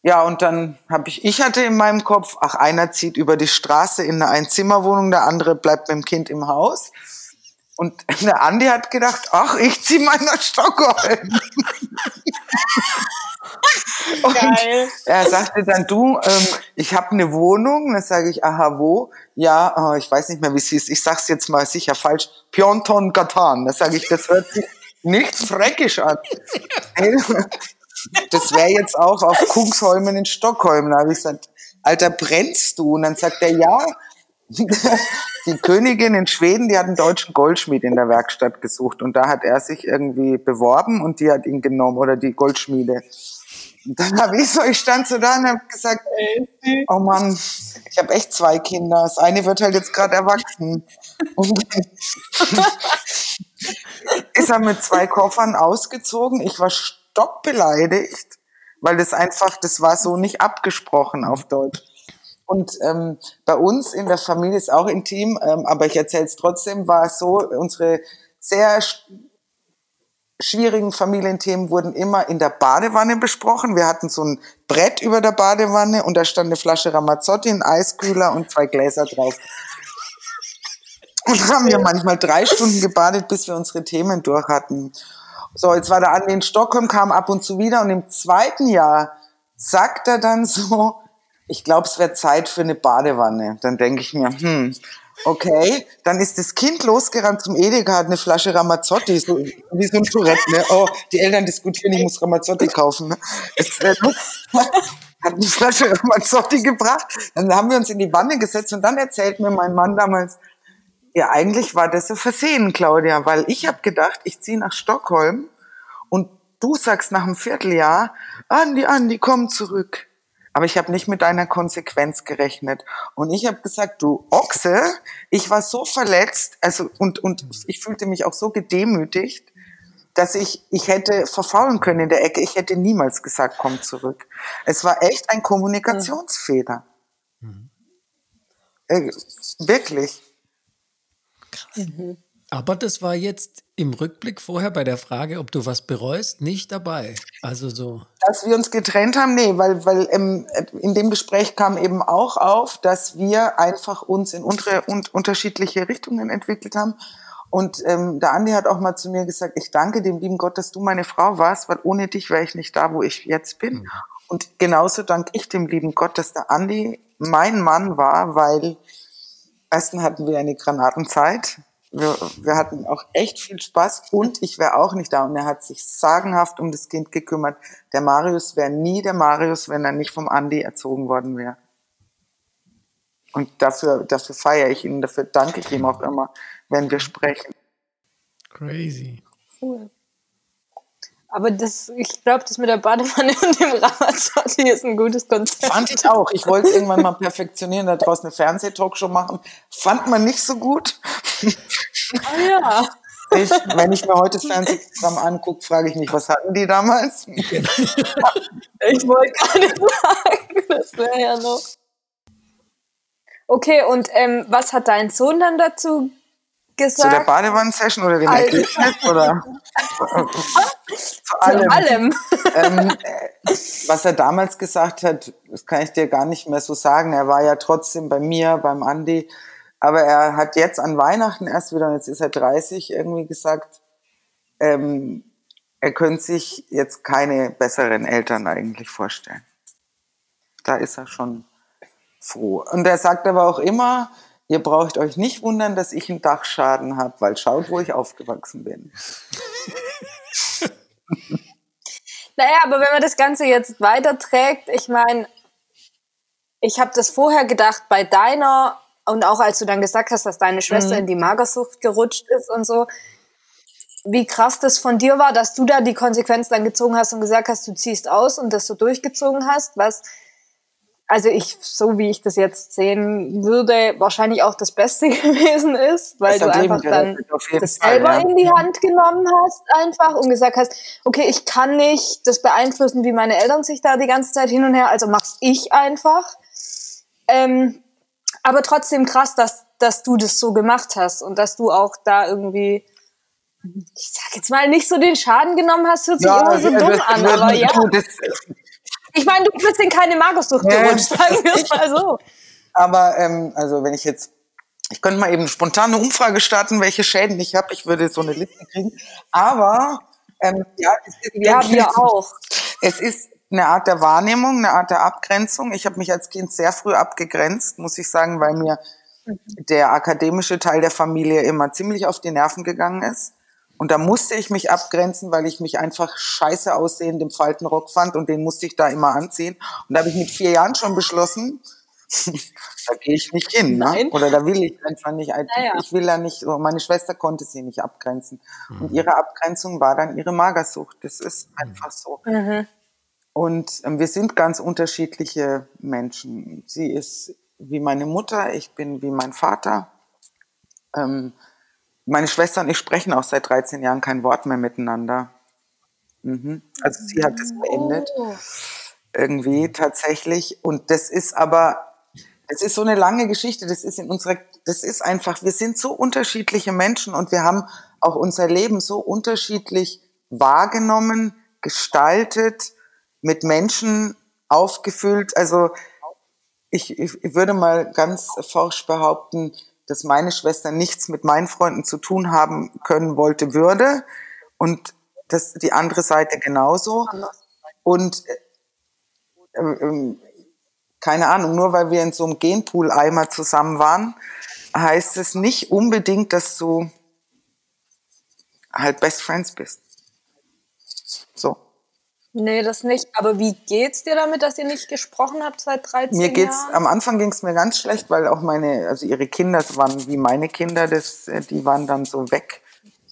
Ja, und dann habe ich, ich hatte in meinem Kopf, ach, einer zieht über die Straße in eine Einzimmerwohnung, der andere bleibt mit dem Kind im Haus. Und der Andi hat gedacht, ach, ich ziehe mal nach Stockholm. Geil. er sagte dann, du, ähm, ich habe eine Wohnung. Dann sage ich, aha, wo? Ja, oh, ich weiß nicht mehr, wie es hieß. Ich sag's jetzt mal sicher falsch. Pionton Gatan. Da sage ich, das hört sich nicht fränkisch an das wäre jetzt auch auf Kungsholmen in Stockholm. Da habe ich gesagt, Alter, brennst du? Und dann sagt er, ja. Die Königin in Schweden, die hat einen deutschen Goldschmied in der Werkstatt gesucht und da hat er sich irgendwie beworben und die hat ihn genommen oder die Goldschmiede. Und dann habe ich so, ich stand so da und habe gesagt, oh Mann, ich habe echt zwei Kinder. Das eine wird halt jetzt gerade erwachsen. Und ist er mit zwei Koffern ausgezogen. Ich war stockbeleidigt, weil das einfach, das war so nicht abgesprochen auf Deutsch. Und ähm, bei uns in der Familie ist auch intim, ähm, aber ich erzähle es trotzdem, war es so, unsere sehr sch schwierigen Familienthemen wurden immer in der Badewanne besprochen. Wir hatten so ein Brett über der Badewanne und da stand eine Flasche Ramazzotti, ein Eiskühler und zwei Gläser drauf. Und haben wir manchmal drei Stunden gebadet, bis wir unsere Themen durch hatten. So, jetzt war der Andi in Stockholm, kam ab und zu wieder und im zweiten Jahr sagt er dann so, ich glaube, es wäre Zeit für eine Badewanne. Dann denke ich mir, hm, okay, dann ist das Kind losgerannt zum Edeka, hat eine Flasche Ramazzotti, so, wie so ein Tourette, ne? Oh, die Eltern diskutieren, ich muss Ramazzotti kaufen. Ne? Es, äh, hat eine Flasche Ramazzotti gebracht, dann haben wir uns in die Wanne gesetzt und dann erzählt mir mein Mann damals, ja, eigentlich war das ein Versehen, Claudia, weil ich habe gedacht, ich ziehe nach Stockholm und du sagst nach einem Vierteljahr, Andi, Andi, komm zurück. Aber ich habe nicht mit deiner Konsequenz gerechnet. Und ich habe gesagt, du Ochse, ich war so verletzt, also und, und ich fühlte mich auch so gedemütigt. dass ich, ich hätte verfaulen können in der Ecke. Ich hätte niemals gesagt, komm zurück. Es war echt ein Kommunikationsfehler. Mhm. Äh, wirklich. Krass. Mhm. Aber das war jetzt im Rückblick vorher bei der Frage, ob du was bereust, nicht dabei. Also so. Dass wir uns getrennt haben, nee, weil, weil ähm, in dem Gespräch kam eben auch auf, dass wir einfach uns in unter, un, unterschiedliche Richtungen entwickelt haben. Und ähm, der Andi hat auch mal zu mir gesagt, ich danke dem lieben Gott, dass du meine Frau warst, weil ohne dich wäre ich nicht da, wo ich jetzt bin. Mhm. Und genauso danke ich dem lieben Gott, dass der Andi mein Mann war, weil erstens hatten wir eine Granatenzeit wir, wir hatten auch echt viel Spaß und ich wäre auch nicht da. Und er hat sich sagenhaft um das Kind gekümmert. Der Marius wäre nie der Marius, wenn er nicht vom Andi erzogen worden wäre. Und dafür, dafür feiere ich ihn, dafür danke ich ihm auch immer, wenn wir sprechen. Crazy. Cool. Aber das, ich glaube, das mit der Badewanne und dem Ramazzotti ist ein gutes Konzept. Fand ich auch. Ich wollte es irgendwann mal perfektionieren, da draußen eine Fernsehtalkshow machen. Fand man nicht so gut. Ah ja. Ich, wenn ich mir heute das Fernsehprogramm angucke, frage ich mich, was hatten die damals? ich wollte gar nicht sagen, das wäre ja noch. Okay, und ähm, was hat dein Sohn dann dazu gesagt? Zu der Badewannen-Session oder dem also, Ergebnis? Oder? Zu allem. Zu allem. ähm, was er damals gesagt hat, das kann ich dir gar nicht mehr so sagen. Er war ja trotzdem bei mir, beim Andi. Aber er hat jetzt an Weihnachten erst wieder, jetzt ist er 30, irgendwie gesagt, ähm, er könnte sich jetzt keine besseren Eltern eigentlich vorstellen. Da ist er schon froh. Und er sagt aber auch immer, ihr braucht euch nicht wundern, dass ich einen Dachschaden habe, weil schaut, wo ich aufgewachsen bin. naja, aber wenn man das Ganze jetzt weiterträgt, ich meine, ich habe das vorher gedacht, bei deiner und auch als du dann gesagt hast, dass deine Schwester mhm. in die Magersucht gerutscht ist und so, wie krass das von dir war, dass du da die Konsequenz dann gezogen hast und gesagt hast, du ziehst aus und das so durchgezogen hast, was, also ich, so wie ich das jetzt sehen würde, wahrscheinlich auch das Beste gewesen ist, weil das du einfach dann das selber Fall, ja. in die Hand genommen hast einfach und gesagt hast, okay, ich kann nicht das beeinflussen, wie meine Eltern sich da die ganze Zeit hin und her, also mach's ich einfach. Ähm, aber trotzdem krass, dass, dass du das so gemacht hast und dass du auch da irgendwie, ich sag jetzt mal, nicht so den Schaden genommen hast, hört sich ja, immer so dumm an, aber ja. Ich meine, du bist in keine Magersucht ja, gerutscht, sagen wir es mal so. Aber ähm, also wenn ich jetzt, ich könnte mal eben spontan eine Umfrage starten, welche Schäden ich habe. Ich würde so eine Liste kriegen. Aber ähm, ja, es ist ja, wir auch. Es ist eine Art der Wahrnehmung, eine Art der Abgrenzung. Ich habe mich als Kind sehr früh abgegrenzt, muss ich sagen, weil mir mhm. der akademische Teil der Familie immer ziemlich auf die Nerven gegangen ist. Und da musste ich mich abgrenzen, weil ich mich einfach scheiße aussehend im Faltenrock fand und den musste ich da immer anziehen. Und da habe ich mit vier Jahren schon beschlossen, da gehe ich nicht hin. Ne? Oder da will ich einfach nicht. Naja. Ich will da nicht, meine Schwester konnte sie nicht abgrenzen. Mhm. Und ihre Abgrenzung war dann ihre Magersucht. Das ist einfach so. Mhm. Und ähm, wir sind ganz unterschiedliche Menschen. Sie ist wie meine Mutter, ich bin wie mein Vater. Ähm, meine Schwester und ich sprechen auch seit 13 Jahren kein Wort mehr miteinander. Mhm. Also sie hat es beendet. Oh. Irgendwie tatsächlich. Und das ist aber, es ist so eine lange Geschichte. Das ist in unserer, das ist einfach, wir sind so unterschiedliche Menschen und wir haben auch unser Leben so unterschiedlich wahrgenommen, gestaltet mit Menschen aufgefüllt. Also ich, ich würde mal ganz forsch behaupten, dass meine Schwester nichts mit meinen Freunden zu tun haben können wollte, würde. Und das die andere Seite genauso. Und äh, äh, keine Ahnung, nur weil wir in so einem Genpool-Eimer zusammen waren, heißt es nicht unbedingt, dass du halt Best Friends bist. So. Nee, das nicht. Aber wie geht's dir damit, dass ihr nicht gesprochen habt seit 13 mir geht's, Jahren? Am Anfang ging's mir ganz schlecht, weil auch meine, also ihre Kinder waren wie meine Kinder, das, äh, die waren dann so weg.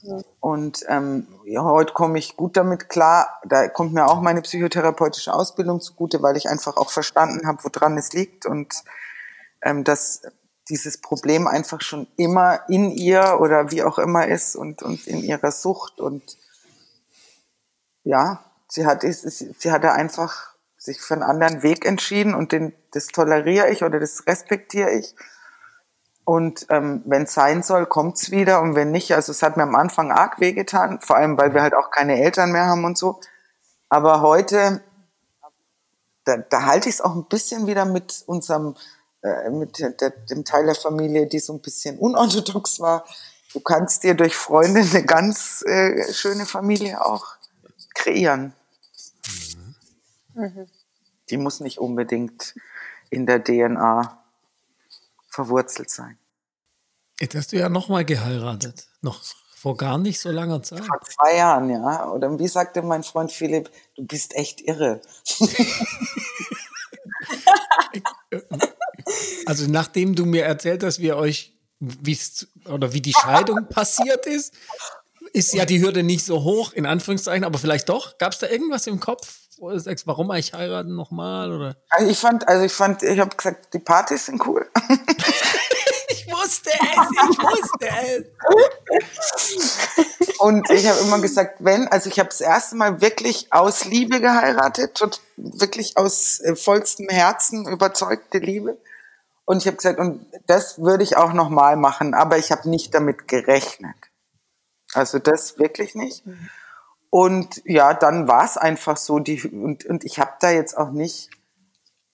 Mhm. Und ähm, ja, heute komme ich gut damit klar. Da kommt mir auch meine psychotherapeutische Ausbildung zugute, weil ich einfach auch verstanden habe, woran es liegt und ähm, dass dieses Problem einfach schon immer in ihr oder wie auch immer ist und, und in ihrer Sucht und ja, sie hat, sie hatte einfach sich für einen anderen Weg entschieden und den, das toleriere ich oder das respektiere ich. Und ähm, wenn es sein soll, kommt's wieder. Und wenn nicht, also es hat mir am Anfang arg wehgetan, vor allem weil wir halt auch keine Eltern mehr haben und so. Aber heute, da, da halte ich es auch ein bisschen wieder mit unserem, äh, mit der, dem Teil der Familie, die so ein bisschen unorthodox war. Du kannst dir durch Freunde eine ganz äh, schöne Familie auch kreieren. Mhm. Die muss nicht unbedingt in der DNA verwurzelt sein. Jetzt hast du ja nochmal geheiratet. Noch vor gar nicht so langer Zeit. Vor zwei Jahren, ja. Oder wie sagte mein Freund Philipp, du bist echt irre. also nachdem du mir erzählt hast, wie euch, wie oder wie die Scheidung passiert ist, ist ja die Hürde nicht so hoch, in Anführungszeichen, aber vielleicht doch. Gab es da irgendwas im Kopf, wo du sagst, warum eigentlich heiraten nochmal? Oder? Also ich fand, also ich fand, ich habe gesagt, die Partys sind cool. ich wusste es, ich wusste es. Und ich habe immer gesagt, wenn, also ich habe das erste Mal wirklich aus Liebe geheiratet, und wirklich aus äh, vollstem Herzen überzeugte Liebe. Und ich habe gesagt, und das würde ich auch nochmal machen, aber ich habe nicht damit gerechnet. Also das wirklich nicht. Und ja, dann war es einfach so. Die, und, und ich habe da jetzt auch nicht,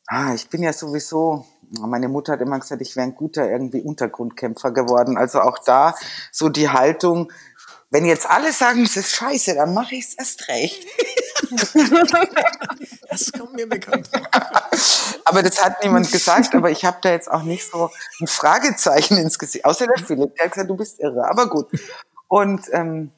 ah, ich bin ja sowieso, meine Mutter hat immer gesagt, ich wäre ein guter irgendwie Untergrundkämpfer geworden. Also auch da so die Haltung, wenn jetzt alle sagen, es ist scheiße, dann mache ich es erst recht. das kommt mir bekannt vor. aber das hat niemand gesagt, aber ich habe da jetzt auch nicht so ein Fragezeichen ins Gesicht. Außer der Philipp, der hat gesagt, du bist irre. Aber gut. Und ähm,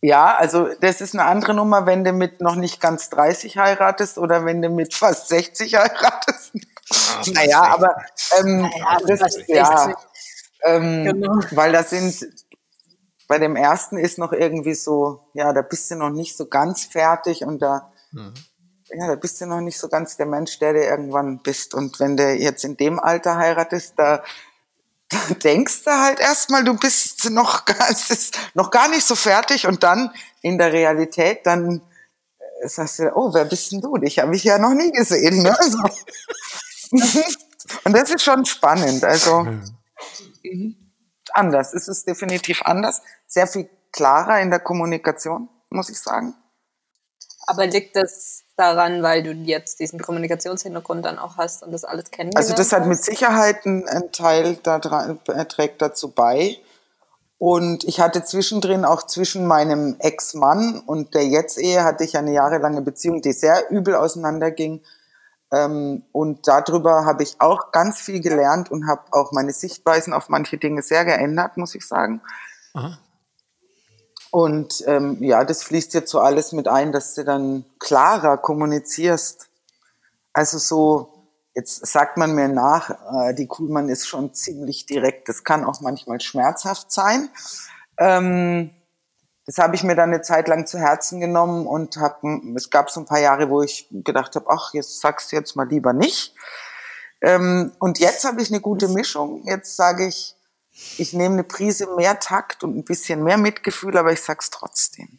ja, also das ist eine andere Nummer, wenn du mit noch nicht ganz 30 heiratest oder wenn du mit fast 60 heiratest. Ah, naja, aber ähm, naja, das, ja, ähm, genau. weil das sind bei dem ersten ist noch irgendwie so, ja, da bist du noch nicht so ganz fertig und da, mhm. ja, da bist du noch nicht so ganz der Mensch, der du irgendwann bist. Und wenn du jetzt in dem Alter heiratest, da denkst du halt erstmal, du bist noch, noch gar nicht so fertig und dann in der Realität, dann äh, sagst du, oh, wer bist denn du? Dich habe ich ja noch nie gesehen. Ne? Also, und das ist schon spannend. Also anders. Es ist definitiv anders. Sehr viel klarer in der Kommunikation, muss ich sagen. Aber liegt das daran, weil du jetzt diesen Kommunikationshintergrund dann auch hast und das alles kennengelernt Also das hat mit Sicherheit einen Teil da äh, trägt dazu bei. Und ich hatte zwischendrin auch zwischen meinem Ex-Mann und der Jetzt-Ehe hatte ich eine jahrelange Beziehung, die sehr übel auseinanderging. Ähm, und darüber habe ich auch ganz viel gelernt und habe auch meine Sichtweisen auf manche Dinge sehr geändert, muss ich sagen. Aha. Und ähm, ja, das fließt jetzt so alles mit ein, dass du dann klarer kommunizierst. Also so, jetzt sagt man mir nach, äh, die Kuhlmann ist schon ziemlich direkt. Das kann auch manchmal schmerzhaft sein. Ähm, das habe ich mir dann eine Zeit lang zu Herzen genommen und hab, es gab so ein paar Jahre, wo ich gedacht habe, ach, jetzt sagst du jetzt mal lieber nicht. Ähm, und jetzt habe ich eine gute Mischung. Jetzt sage ich, ich nehme eine Prise mehr Takt und ein bisschen mehr Mitgefühl, aber ich sag's trotzdem.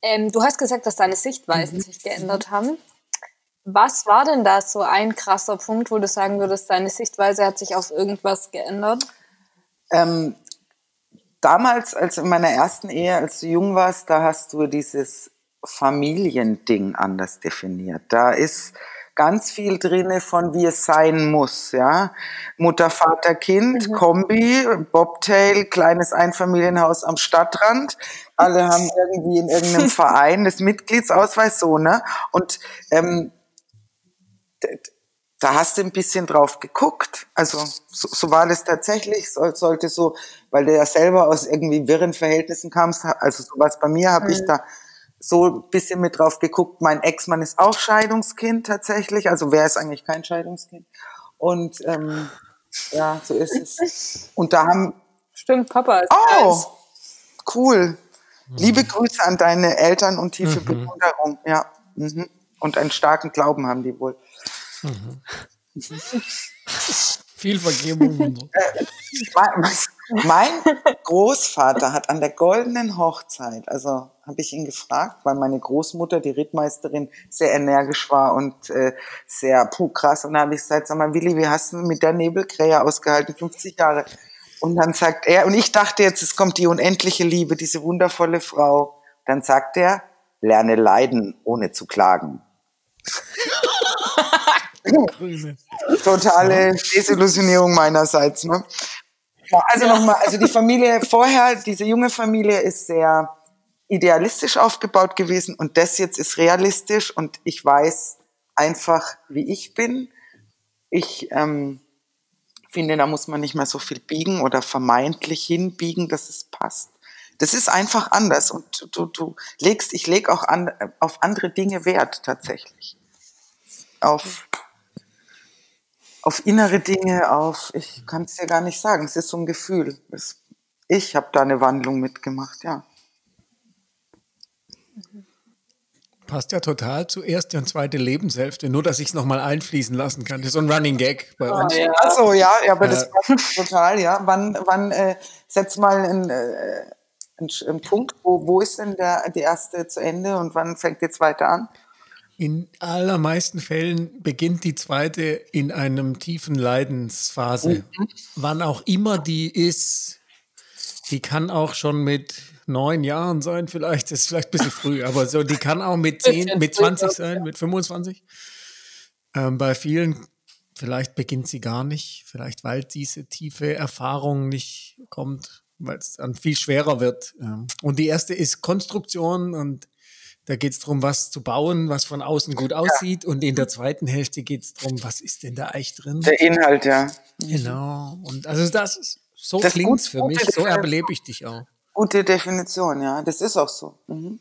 Ähm, du hast gesagt, dass deine Sichtweisen mhm. sich geändert haben. Was war denn da so ein krasser Punkt, wo du sagen würdest, deine Sichtweise hat sich auf irgendwas geändert? Ähm, damals, als in meiner ersten Ehe, als du jung warst, da hast du dieses Familiending anders definiert. Da ist ganz viel drinne von wie es sein muss, ja. Mutter, Vater, Kind, mhm. Kombi, Bobtail, kleines Einfamilienhaus am Stadtrand. Alle haben irgendwie in irgendeinem Verein das Mitgliedsausweis, so, ne? Und ähm, da hast du ein bisschen drauf geguckt. Also so, so war das tatsächlich. So, sollte so, weil du ja selber aus irgendwie wirren Verhältnissen kamst, also sowas bei mir habe mhm. ich da so ein bisschen mit drauf geguckt. Mein Ex-Mann ist auch Scheidungskind tatsächlich. Also wer ist eigentlich kein Scheidungskind? Und ähm, ja, so ist es. Und da haben. Stimmt, Papa ist Oh, eins. cool. Mhm. Liebe Grüße an deine Eltern und tiefe mhm. Bewunderung. Ja. Mhm. Und einen starken Glauben haben die wohl. Mhm. Viel Vergebung. äh, Mein Großvater hat an der goldenen Hochzeit, also habe ich ihn gefragt, weil meine Großmutter, die Rittmeisterin, sehr energisch war und äh, sehr puh, krass. Und da habe ich gesagt, sag mal, Willi, wie hast du mit der Nebelkrähe ausgehalten, 50 Jahre? Und dann sagt er, und ich dachte jetzt, es kommt die unendliche Liebe, diese wundervolle Frau. Dann sagt er, lerne leiden, ohne zu klagen. Totale Desillusionierung meinerseits. Ne? Ja, also nochmal, also die Familie vorher, diese junge Familie ist sehr idealistisch aufgebaut gewesen und das jetzt ist realistisch und ich weiß einfach, wie ich bin. Ich ähm, finde, da muss man nicht mehr so viel biegen oder vermeintlich hinbiegen, dass es passt. Das ist einfach anders und du, du legst, ich lege auch an, auf andere Dinge Wert tatsächlich. Auf, auf innere Dinge, auf, ich kann es dir gar nicht sagen, es ist so ein Gefühl. Es, ich habe da eine Wandlung mitgemacht, ja. Passt ja total zu erste und zweite Lebenshälfte, nur dass ich es nochmal einfließen lassen kann. Das ist so ein Running Gag bei uns. ja. Achso, ja, ja, aber das passt total, ja. Wann, wann äh, setz mal einen, äh, einen, einen Punkt, wo, wo ist denn der, die erste zu Ende und wann fängt die zweite an? In allermeisten Fällen beginnt die zweite in einem tiefen Leidensphase. Mhm. Wann auch immer die ist, die kann auch schon mit neun Jahren sein, vielleicht. Das ist vielleicht ein bisschen früh, aber so, die kann auch mit zehn, mit 20 sein, mit 25. Ähm, bei vielen, vielleicht beginnt sie gar nicht, vielleicht weil diese tiefe Erfahrung nicht kommt, weil es dann viel schwerer wird. Ähm, und die erste ist Konstruktion und da geht es darum, was zu bauen, was von außen gut aussieht. Ja. Und in der zweiten Hälfte geht es darum, was ist denn da eigentlich drin? Der Inhalt, ja. Genau. Und also das ist, so klingt es für mich, so erlebe ich dich auch. Gute Definition, ja. Das ist auch so. Mhm.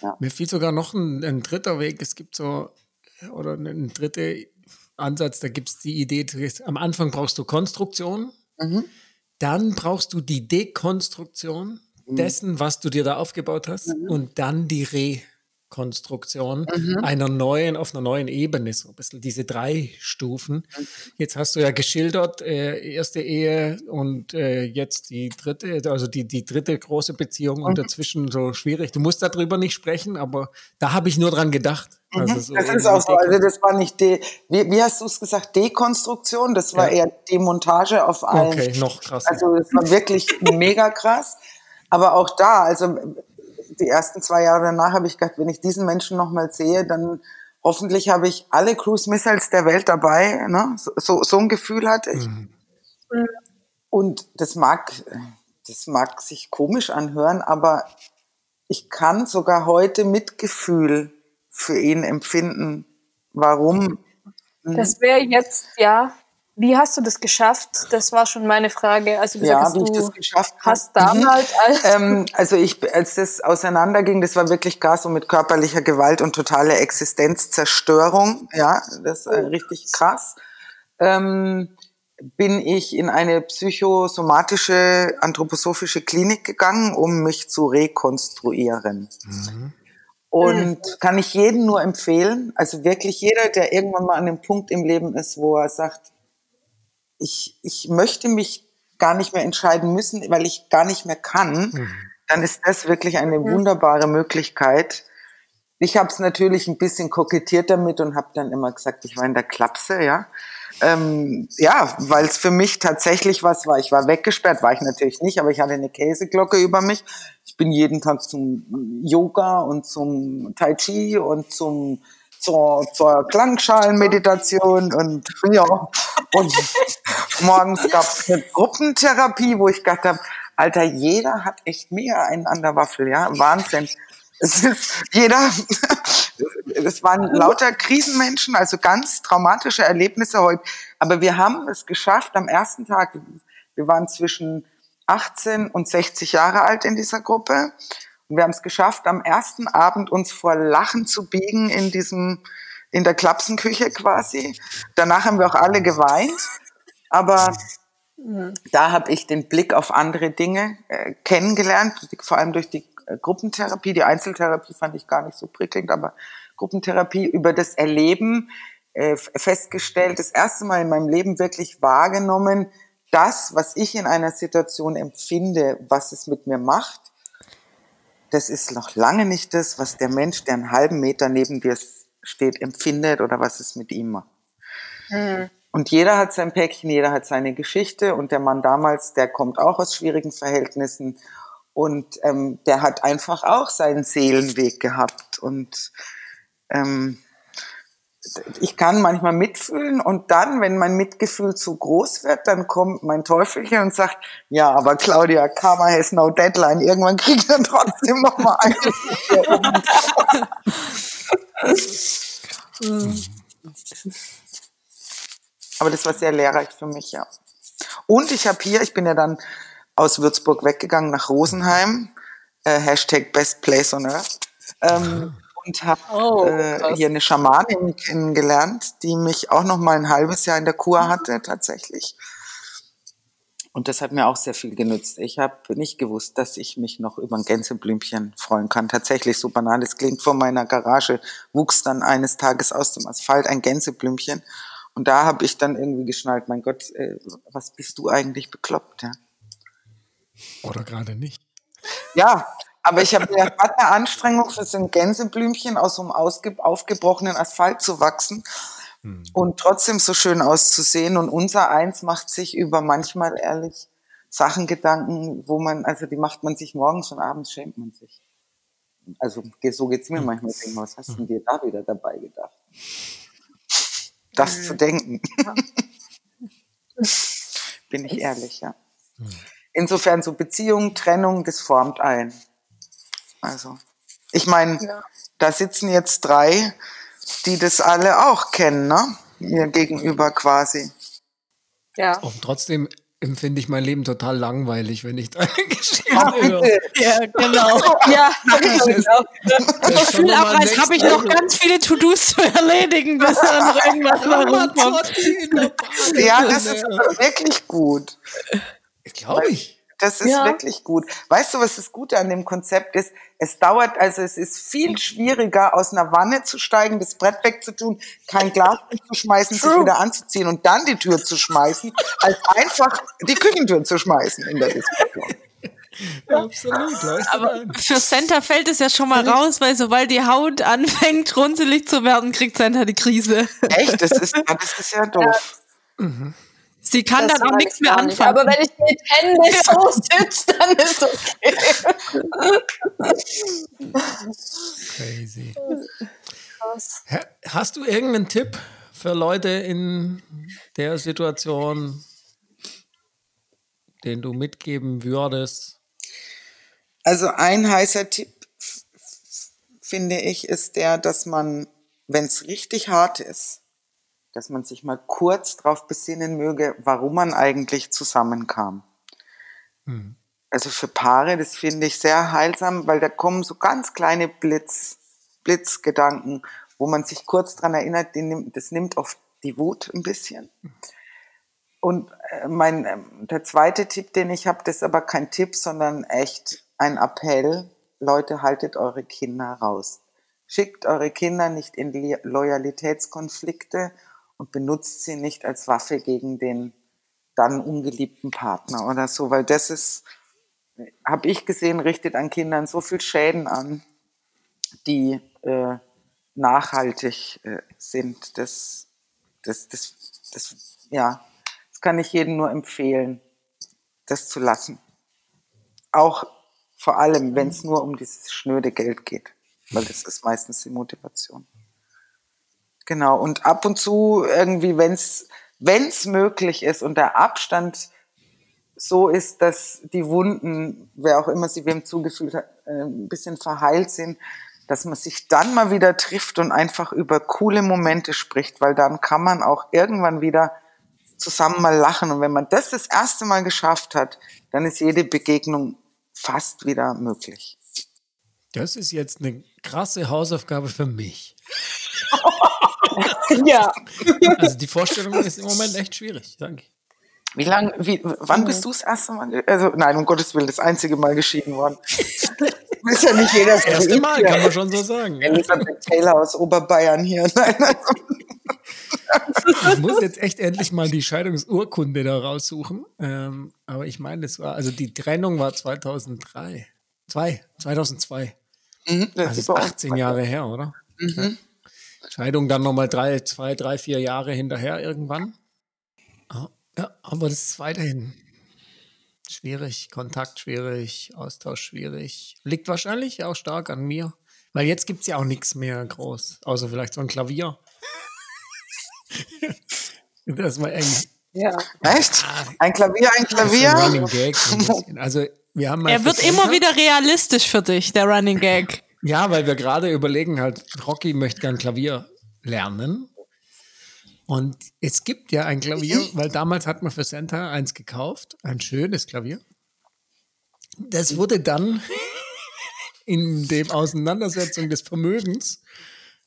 Ja. Mir fiel sogar noch ein, ein, dritter Weg. Es gibt so, oder ein dritter Ansatz, da gibt es die Idee, am Anfang brauchst du Konstruktion, mhm. dann brauchst du die Dekonstruktion. Dessen, was du dir da aufgebaut hast, mhm. und dann die Re Konstruktion mhm. einer neuen, auf einer neuen Ebene, so ein bisschen diese drei Stufen. Mhm. Jetzt hast du ja geschildert, äh, erste Ehe und äh, jetzt die dritte, also die, die dritte große Beziehung mhm. und dazwischen so schwierig. Du musst darüber nicht sprechen, aber da habe ich nur dran gedacht. Mhm. Also so das ist auch so, also das war nicht, de, wie, wie hast du es gesagt, Dekonstruktion, das war ja. eher Demontage auf allen. Okay, noch krasser. Also das war wirklich mega krass. Aber auch da, also die ersten zwei Jahre danach habe ich gedacht, wenn ich diesen Menschen nochmal sehe, dann hoffentlich habe ich alle Cruise Missiles der Welt dabei. Ne? So, so, so ein Gefühl hatte ich. Mhm. Und das mag, das mag sich komisch anhören, aber ich kann sogar heute Mitgefühl für ihn empfinden. Warum? Das wäre jetzt, ja, wie hast du das geschafft? Das war schon meine Frage. Also ja, wie ich das geschafft hast damals als ähm, also ich als das auseinanderging, das war wirklich gar so mit körperlicher Gewalt und totale Existenzzerstörung. Ja, das ist äh, richtig krass. Ähm, bin ich in eine psychosomatische anthroposophische Klinik gegangen, um mich zu rekonstruieren. Mhm. Und kann ich jedem nur empfehlen, also wirklich jeder, der irgendwann mal an dem Punkt im Leben ist, wo er sagt, ich, ich möchte mich gar nicht mehr entscheiden müssen, weil ich gar nicht mehr kann, mhm. dann ist das wirklich eine wunderbare Möglichkeit. Ich habe es natürlich ein bisschen kokettiert damit und habe dann immer gesagt, ich war in der Klapse, ja. Ähm, ja, weil es für mich tatsächlich was war. Ich war weggesperrt, war ich natürlich nicht, aber ich hatte eine Käseglocke über mich. Ich bin jeden Tag zum Yoga und zum Tai Chi und zum zur, zur Klangschalenmeditation und ja. Und morgens gab es eine Gruppentherapie, wo ich gedacht habe, Alter, jeder hat echt mega einen an der Waffel, ja. Wahnsinn. Es ist jeder, es waren lauter Krisenmenschen, also ganz traumatische Erlebnisse heute. Aber wir haben es geschafft am ersten Tag. Wir waren zwischen 18 und 60 Jahre alt in dieser Gruppe. Wir haben es geschafft, am ersten Abend uns vor Lachen zu biegen in diesem, in der Klapsenküche quasi. Danach haben wir auch alle geweint. Aber da habe ich den Blick auf andere Dinge äh, kennengelernt, vor allem durch die äh, Gruppentherapie. Die Einzeltherapie fand ich gar nicht so prickelnd, aber Gruppentherapie über das Erleben äh, festgestellt, das erste Mal in meinem Leben wirklich wahrgenommen, das, was ich in einer Situation empfinde, was es mit mir macht, das ist noch lange nicht das, was der Mensch, der einen halben Meter neben dir steht, empfindet oder was es mit ihm macht. Mhm. Und jeder hat sein Päckchen, jeder hat seine Geschichte und der Mann damals, der kommt auch aus schwierigen Verhältnissen und ähm, der hat einfach auch seinen Seelenweg gehabt und ähm, ich kann manchmal mitfühlen und dann, wenn mein Mitgefühl zu groß wird, dann kommt mein Teufelchen und sagt, ja, aber Claudia, Karma has no deadline. Irgendwann kriegt er trotzdem noch mal ein. aber das war sehr lehrreich für mich, ja. Und ich habe hier, ich bin ja dann aus Würzburg weggegangen nach Rosenheim, äh, Hashtag Best Place on Earth. Ähm, und habe oh, äh, hier eine Schamanin kennengelernt, die mich auch noch mal ein halbes Jahr in der Kur hatte tatsächlich. Und das hat mir auch sehr viel genützt. Ich habe nicht gewusst, dass ich mich noch über ein Gänseblümchen freuen kann. Tatsächlich, so banal es klingt, vor meiner Garage wuchs dann eines Tages aus dem Asphalt ein Gänseblümchen. Und da habe ich dann irgendwie geschnallt, mein Gott, äh, was bist du eigentlich bekloppt? Ja? Oder gerade nicht. Ja, aber ich habe gedacht, was eine Anstrengung für so ein Gänseblümchen aus so einem aufgebrochenen Asphalt zu wachsen hm. und trotzdem so schön auszusehen. Und unser Eins macht sich über manchmal ehrlich Sachen Gedanken, wo man, also die macht man sich morgens und abends schämt man sich. Also so geht's mir hm. manchmal. Denke, was hast du hm. dir da wieder dabei gedacht? Das zu denken. Bin ich ehrlich, ja. Insofern so Beziehung, Trennung, das formt ein. Also, ich meine, ja. da sitzen jetzt drei, die das alle auch kennen, ne? Mir gegenüber quasi. Ja. Und trotzdem empfinde ich mein Leben total langweilig, wenn ich deine Geschichte höre. Ja, genau. ja, genau. Ich fühle auch, als habe ich noch ganz viele To-Dos zu erledigen, bis dann noch irgendwas mal rumkommt. Ja, das ist wirklich gut. Glaube ich. Das ist ja. wirklich gut. Weißt du, was das Gute an dem Konzept ist? Es dauert, also es ist viel schwieriger, aus einer Wanne zu steigen, das Brett wegzutun, kein Glas zu schmeißen, True. sich wieder anzuziehen und dann die Tür zu schmeißen, als einfach die Küchentür zu schmeißen in der Diskussion. Ja, absolut. Aber für Center fällt es ja schon mal raus, weil sobald die Haut anfängt, runzelig zu werden, kriegt Center die Krise. Echt? Das ist, das ist ja doof. Ja. Mhm. Sie kann das dann auch nichts mehr anfangen. Nicht. Aber wenn ich mit Händen so sitze, dann ist okay. Crazy. Hast du irgendeinen Tipp für Leute in der Situation, den du mitgeben würdest? Also ein heißer Tipp, finde ich, ist der, dass man, wenn es richtig hart ist, dass man sich mal kurz darauf besinnen möge, warum man eigentlich zusammenkam. Mhm. Also für Paare, das finde ich sehr heilsam, weil da kommen so ganz kleine Blitz, Blitzgedanken, wo man sich kurz dran erinnert, nimmt, das nimmt oft die Wut ein bisschen. Und äh, mein, ähm, der zweite Tipp, den ich habe, das ist aber kein Tipp, sondern echt ein Appell. Leute, haltet eure Kinder raus. Schickt eure Kinder nicht in Loyalitätskonflikte und benutzt sie nicht als Waffe gegen den dann ungeliebten Partner oder so, weil das ist, habe ich gesehen, richtet an Kindern so viel Schäden an, die äh, nachhaltig äh, sind. Das, das, das, das, ja, das kann ich jedem nur empfehlen, das zu lassen. Auch vor allem, wenn es nur um dieses schnöde Geld geht, weil das ist meistens die Motivation. Genau. Und ab und zu irgendwie, wenn es möglich ist und der Abstand so ist, dass die Wunden, wer auch immer sie wem zugefühlt hat, äh, ein bisschen verheilt sind, dass man sich dann mal wieder trifft und einfach über coole Momente spricht, weil dann kann man auch irgendwann wieder zusammen mal lachen. Und wenn man das das erste Mal geschafft hat, dann ist jede Begegnung fast wieder möglich. Das ist jetzt eine krasse Hausaufgabe für mich. ja. Also die Vorstellung ist im Moment echt schwierig, danke. Wie lange, wie, wann bist du das erste Mal, also nein, um Gottes Willen, das einzige Mal geschieden worden. ist ja nicht jeder das erste Mal, kann man schon so sagen. Elisabeth Taylor aus Oberbayern hier. Nein, also. Ich muss jetzt echt endlich mal die Scheidungsurkunde da raussuchen. Ähm, aber ich meine, das war, also die Trennung war 2003. Zwei, 2002. Mhm, das Also ist ist bei uns 18 Jahre her, oder? Ja. Scheidung dann nochmal drei, zwei, drei, vier Jahre hinterher irgendwann. Ah, Ja, aber das ist weiterhin schwierig. Kontakt schwierig, Austausch schwierig. Liegt wahrscheinlich auch stark an mir. Weil jetzt gibt es ja auch nichts mehr groß. Außer vielleicht so ein Klavier. das war eng. Ja. Echt? Ein Klavier, ein ist ein Running Klavier? Gag. Ein. Also wir haben mal Er wird immer wieder realistisch für dich, der Running Gag. Ja, weil wir gerade überlegen halt, Rocky möchte gern Klavier lernen. Und es gibt ja ein Klavier, weil damals hat man für Santa eins gekauft, ein schönes Klavier. Das wurde dann in dem Auseinandersetzung des Vermögens,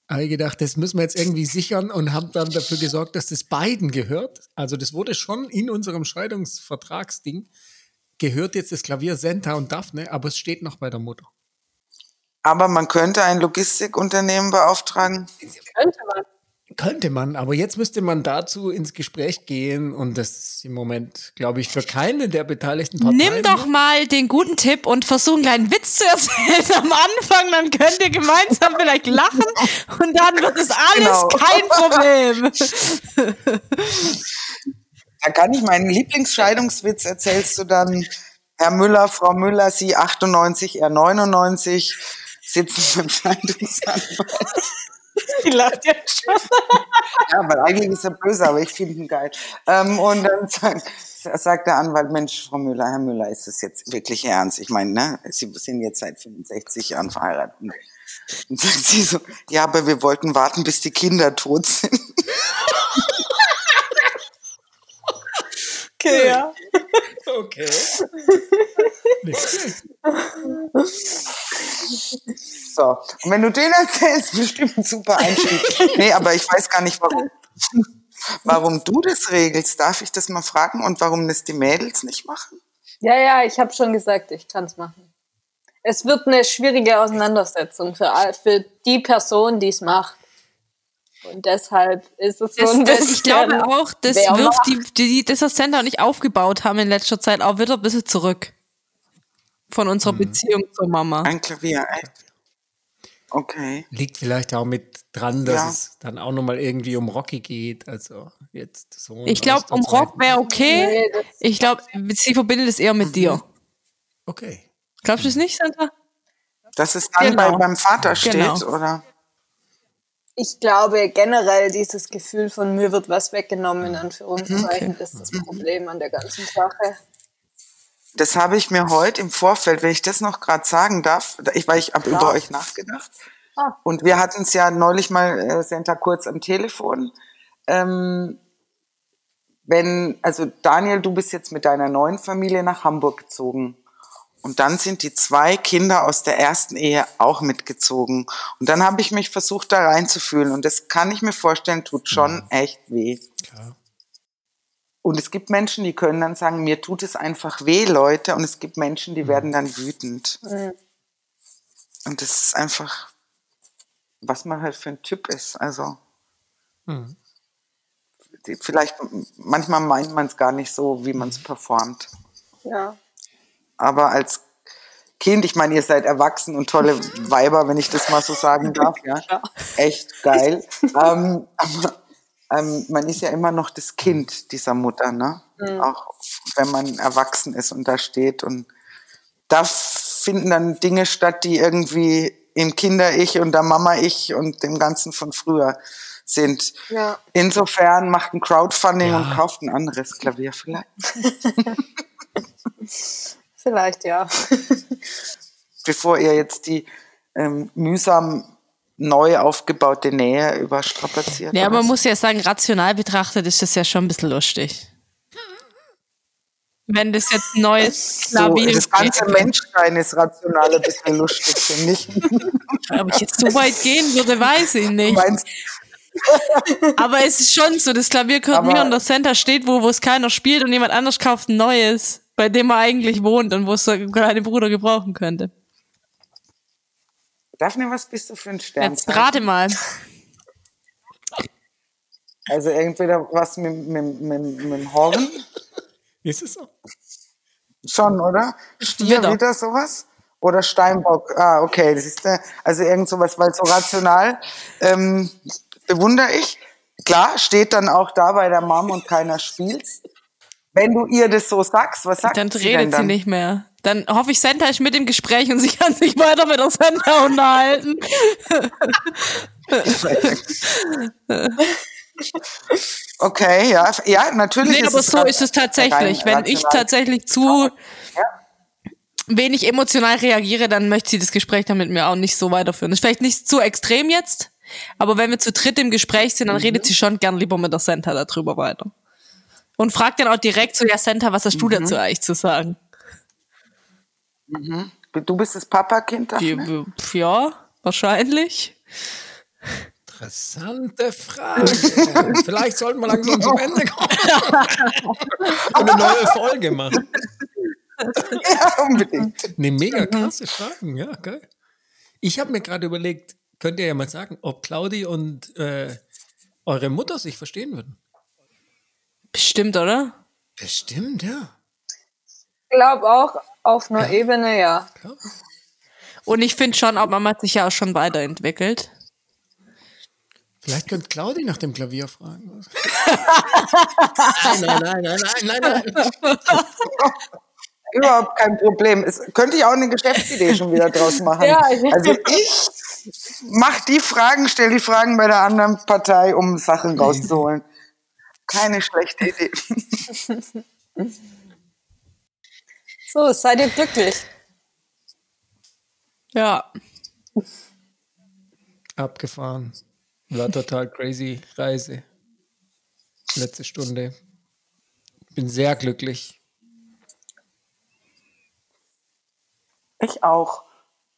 habe ich gedacht, das müssen wir jetzt irgendwie sichern und haben dann dafür gesorgt, dass das beiden gehört. Also das wurde schon in unserem Scheidungsvertragsding, gehört jetzt das Klavier Senta und Daphne, aber es steht noch bei der Mutter. Aber man könnte ein Logistikunternehmen beauftragen. Könnte man. Könnte man, aber jetzt müsste man dazu ins Gespräch gehen und das ist im Moment, glaube ich, für keine der beteiligten Parteien. Nimm doch mal den guten Tipp und versuch einen kleinen Witz zu erzählen am Anfang, dann könnt ihr gemeinsam vielleicht lachen und dann wird es alles Genau. kein Problem. Da kann ich meinen Lieblingsscheidungswitz erzählst du dann. Herr Müller, Frau Müller, Sie 98, er 99, sitzen beim Scheidungsanwalt. Die lacht jetzt schon. Ja, weil eigentlich ist er böse, aber ich finde ihn geil. Ähm, und dann sagt, sagt der Anwalt, Mensch, Frau Müller, Herr Müller, ist das jetzt wirklich ernst? Ich meine, ne, Sie sind jetzt seit 65 Jahren verheiratet. Und sagt sie so, ja, aber wir wollten warten, bis die Kinder tot sind. Okay, ja. Okay. So. Und wenn du den erzählst, bestimmt ein super Einstieg. Nee, aber ich weiß gar nicht, warum, warum du das regelst. Darf ich das mal fragen? Und warum das die Mädels nicht machen? Ja, ja, ich habe schon gesagt, ich kann es machen. Es wird eine schwierige Auseinandersetzung für, für die Person, die es macht. Und deshalb ist es so Das, ein das, bisschen. ich glaube auch, das wirft die, die, die, das, was Sender und ich aufgebaut haben in letzter Zeit, auch wieder ein bisschen zurück. Von unserer Beziehung zur Mama. Ein Klavier? Okay. Liegt vielleicht auch mit dran, dass Ja. es dann auch nochmal irgendwie um Rocky geht. Also jetzt so. Ich glaube, um Rock wäre okay. Nee, Ich glaube, sie verbindet es eher mit dir. Okay. Glaubst du es nicht, Sandra? Dass es dann Genau. bei, beim Vater steht, Genau. oder? Ich glaube generell, dieses Gefühl von mir wird was weggenommen, in Anführungszeichen, ist das Problem an der ganzen Sache. Das habe ich mir heute im Vorfeld, wenn ich das noch gerade sagen darf, ich, weil ich habe über euch nachgedacht. Ah. Und wir hatten es ja neulich mal, äh, Senta, kurz am Telefon. Ähm, wenn, also Daniel, du bist jetzt mit deiner neuen Familie nach Hamburg gezogen. Und dann sind die zwei Kinder aus der ersten Ehe auch mitgezogen. Und dann habe ich mich versucht, da reinzufühlen. Und das kann ich mir vorstellen, tut schon echt weh. Klar. Und es gibt Menschen, die können dann sagen, mir tut es einfach weh, Leute. Und es gibt Menschen, die werden dann wütend. Mhm. Und das ist einfach, was man halt für ein Typ ist. Also, Hm. die, vielleicht, manchmal meint man es gar nicht so, wie man es performt. Ja. Aber als Kind, ich meine, ihr seid erwachsen und tolle Weiber, wenn ich das mal so sagen darf, ja. Echt geil. ähm, aber ähm, man ist ja immer noch das Kind dieser Mutter, ne? Auch wenn man erwachsen ist und da steht. Und da finden dann Dinge statt, die irgendwie im Kinder-Ich und der Mama-Ich und dem Ganzen von früher sind. Ja. Insofern macht ein Crowdfunding Ja. und kauft ein anderes Klavier vielleicht. Vielleicht ja. bevor ihr jetzt die ähm, mühsam neu aufgebaute Nähe überstrapaziert. Ja, man so. muss ja sagen, rational betrachtet ist das ja schon ein bisschen lustig. Wenn das jetzt ein neues so, Klavier das ganze. Menschsein ist rational ein bisschen lustig, finde ich. Ob ich jetzt so weit gehen würde, weiß ich nicht. meinst, Aber es ist schon so, das Klavier gehört Aber- mir und der Center steht wo, wo es keiner spielt und jemand anders kauft ein neues, bei dem er eigentlich wohnt und wo es kleine Bruder gebrauchen könnte. Daphne, was bist du für ein Stern? Jetzt rate mal. Also entweder was mit, mit, mit, mit dem Horn. Ist es so? Schon, oder? Stier wieder sowas? Oder Steinbock? Ah, okay. Das ist äh, also irgend sowas, weil so rational ähm, bewundere ich. Klar, steht dann auch da bei der Mom und keiner spielt's. Wenn du ihr das so sagst, was sagt Dann sie denn redet sie dann? nicht mehr. Dann hoffe ich, Santa ist mit im Gespräch und sie kann sich weiter mit der Santa unterhalten. Okay, ja, ja, natürlich. Nee, ist aber es so ist es tatsächlich. Wenn ich tatsächlich zu wenig emotional reagiere, dann möchte sie das Gespräch dann mit mir auch nicht so weiterführen. Das ist vielleicht nicht zu extrem jetzt, aber wenn wir zu dritt im Gespräch sind, dann Mhm. redet sie schon gern lieber mit der Santa darüber weiter. Und fragt dann auch direkt so, ja Santa, was hast du Mhm. dazu eigentlich zu sagen? Du bist das Papakind, Daphne? pf, ja, wahrscheinlich. Interessante Frage. Vielleicht sollten wir langsam zum Ende kommen. Und eine neue Folge machen. Ja, unbedingt. Ne, mega krasse Fragen, ja, geil. Ich habe mir gerade überlegt, könnt ihr ja mal sagen, ob Claudi und äh, eure Mutter sich verstehen würden? Bestimmt, oder? Bestimmt, ja. Ich glaube auch auf einer Ebene, ja. Klar. Und ich finde schon, auch Mama hat sich ja auch schon weiterentwickelt. Vielleicht könnte Claudi nach dem Klavier fragen. nein, nein, nein, nein, nein, nein, nein. Überhaupt kein Problem. Es könnte ich auch eine Geschäftsidee schon wieder draus machen. Ja, ich- also ich mache die Fragen, stelle die Fragen bei der anderen Partei, um Sachen rauszuholen. Keine schlechte Idee. So, seid ihr glücklich? Ja. Abgefahren. War total crazy Reise. Letzte Stunde. Bin sehr glücklich. Ich auch.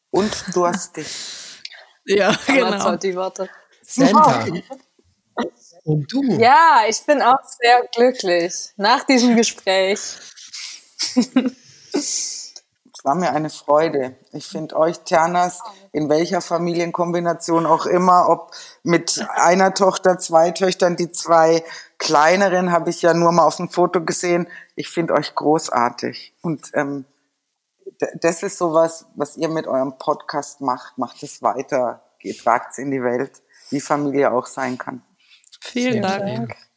Und durstig. Ja, genau. hat die Worte. Santa. Und du? Ja, ich bin auch sehr glücklich nach diesem Gespräch. Es war mir eine Freude. Ich finde euch, Ternas, in welcher Familienkombination auch immer, ob mit einer Tochter, zwei Töchtern, die zwei kleineren habe ich ja nur mal auf dem Foto gesehen. Ich finde euch großartig. Und ähm, das ist sowas, was ihr mit eurem Podcast macht. Macht es weiter, tragt es in die Welt, wie Familie auch sein kann. Vielen Dank. Dank.